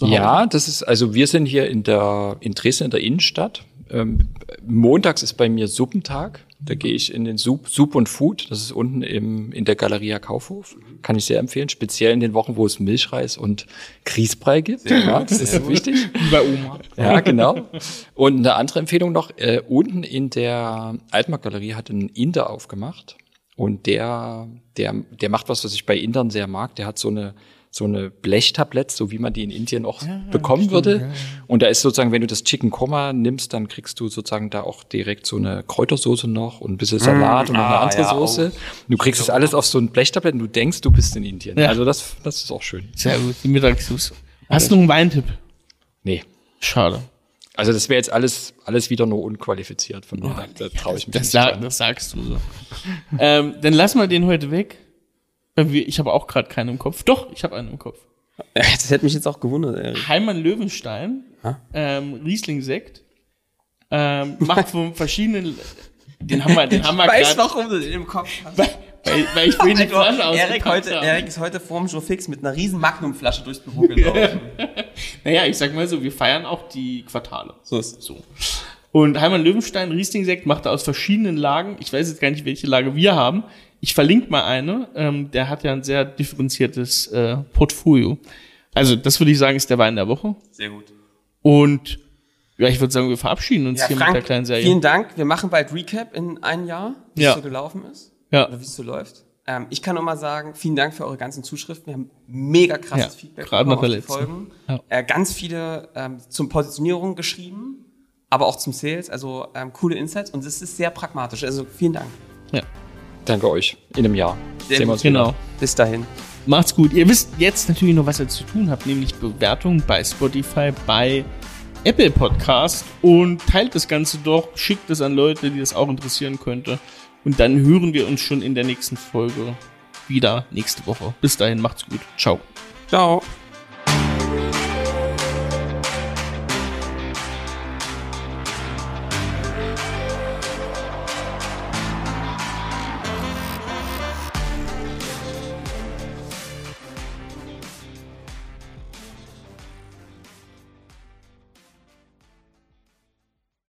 Ja, das ist, also wir sind hier in der, in Dresden in der Innenstadt. Ähm, montags ist bei mir Suppentag. Da gehe ich in den Soup, Soup und Food. Das ist unten im, in der Galeria Kaufhof. Kann ich sehr empfehlen. Speziell in den Wochen, wo es Milchreis und Grießbrei gibt. Ja, das ist wichtig. Wie bei Oma. Ja, genau. Und eine andere Empfehlung noch, äh, unten in der Altmarktgalerie hat ein Inder aufgemacht. Und der, der, der macht was, was ich bei Indern sehr mag. Der hat so eine, so eine Blechtablette, so wie man die in Indien auch bekommen würde. Und da ist sozusagen, wenn du das Chicken Koma nimmst, dann kriegst du sozusagen da auch direkt so eine Kräutersoße noch und ein bisschen Salat und noch eine ah, andere ja, Soße. Du kriegst das alles auf so ein Blechtablett und du denkst, du bist in Indien. Ja. Also das, das ist auch schön. Sehr gut, die Mittagssus. Hast du noch einen Weintipp? Nee. Schade. Also das wäre jetzt alles, alles wieder nur unqualifiziert von mir. da da traue ich mich Das, nicht. sa dran. das sagst du so. ähm, dann lass mal den heute weg. Ich habe auch gerade keinen im Kopf. Doch, ich habe einen im Kopf. Das hätte mich jetzt auch gewundert, Erik. Heimann Löwenstein, ähm, Riesling-Sekt, ähm, macht von verschiedenen, den haben wir, den haben wir Weißt gerade, warum du den im Kopf hast? Weil, weil, ich vorhin die Flasche Erik, heute. Erik ist heute vorm Joe Fix mit einer riesen Magnumflasche durchs Büro gelaufen. Naja, ich sag mal so, wir feiern auch die Quartale. so ist es. So. Und Heimann Löwenstein Riesling-Sekt macht er aus verschiedenen Lagen. Ich weiß jetzt gar nicht, welche Lage wir haben. Ich verlinke mal eine. Ähm, der hat ja ein sehr differenziertes äh, Portfolio. Also, das würde ich sagen, ist der Wein der Woche. Sehr gut. Und ja, ich würde sagen, wir verabschieden uns Ja, hier Frank, mit der kleinen Serie. vielen Dank. Wir machen bald Recap in ein Jahr, wie Ja. es so gelaufen ist. Ja. Oder wie es so läuft. Ähm, ich kann nur mal sagen, vielen Dank für eure ganzen Zuschriften. Wir haben mega krasses Ja, Feedback gerade bekommen nach der auf die letzten. Folgen. Ja. Äh, ganz viele ähm, zum Positionierung geschrieben, aber auch zum Sales. Also ähm, coole Insights und es ist sehr pragmatisch. Also vielen Dank. Ja, Danke euch. In einem Jahr. Sehr Sehen wir gut. uns wieder. genau. Bis dahin. Macht's gut. Ihr wisst jetzt natürlich noch, was ihr zu tun habt, nämlich Bewertung bei Spotify, bei Apple Podcast und teilt das Ganze doch, schickt es an Leute, die das auch interessieren könnte. Und dann hören wir uns schon in der nächsten Folge wieder nächste Woche. Bis dahin, macht's gut. Ciao. Ciao.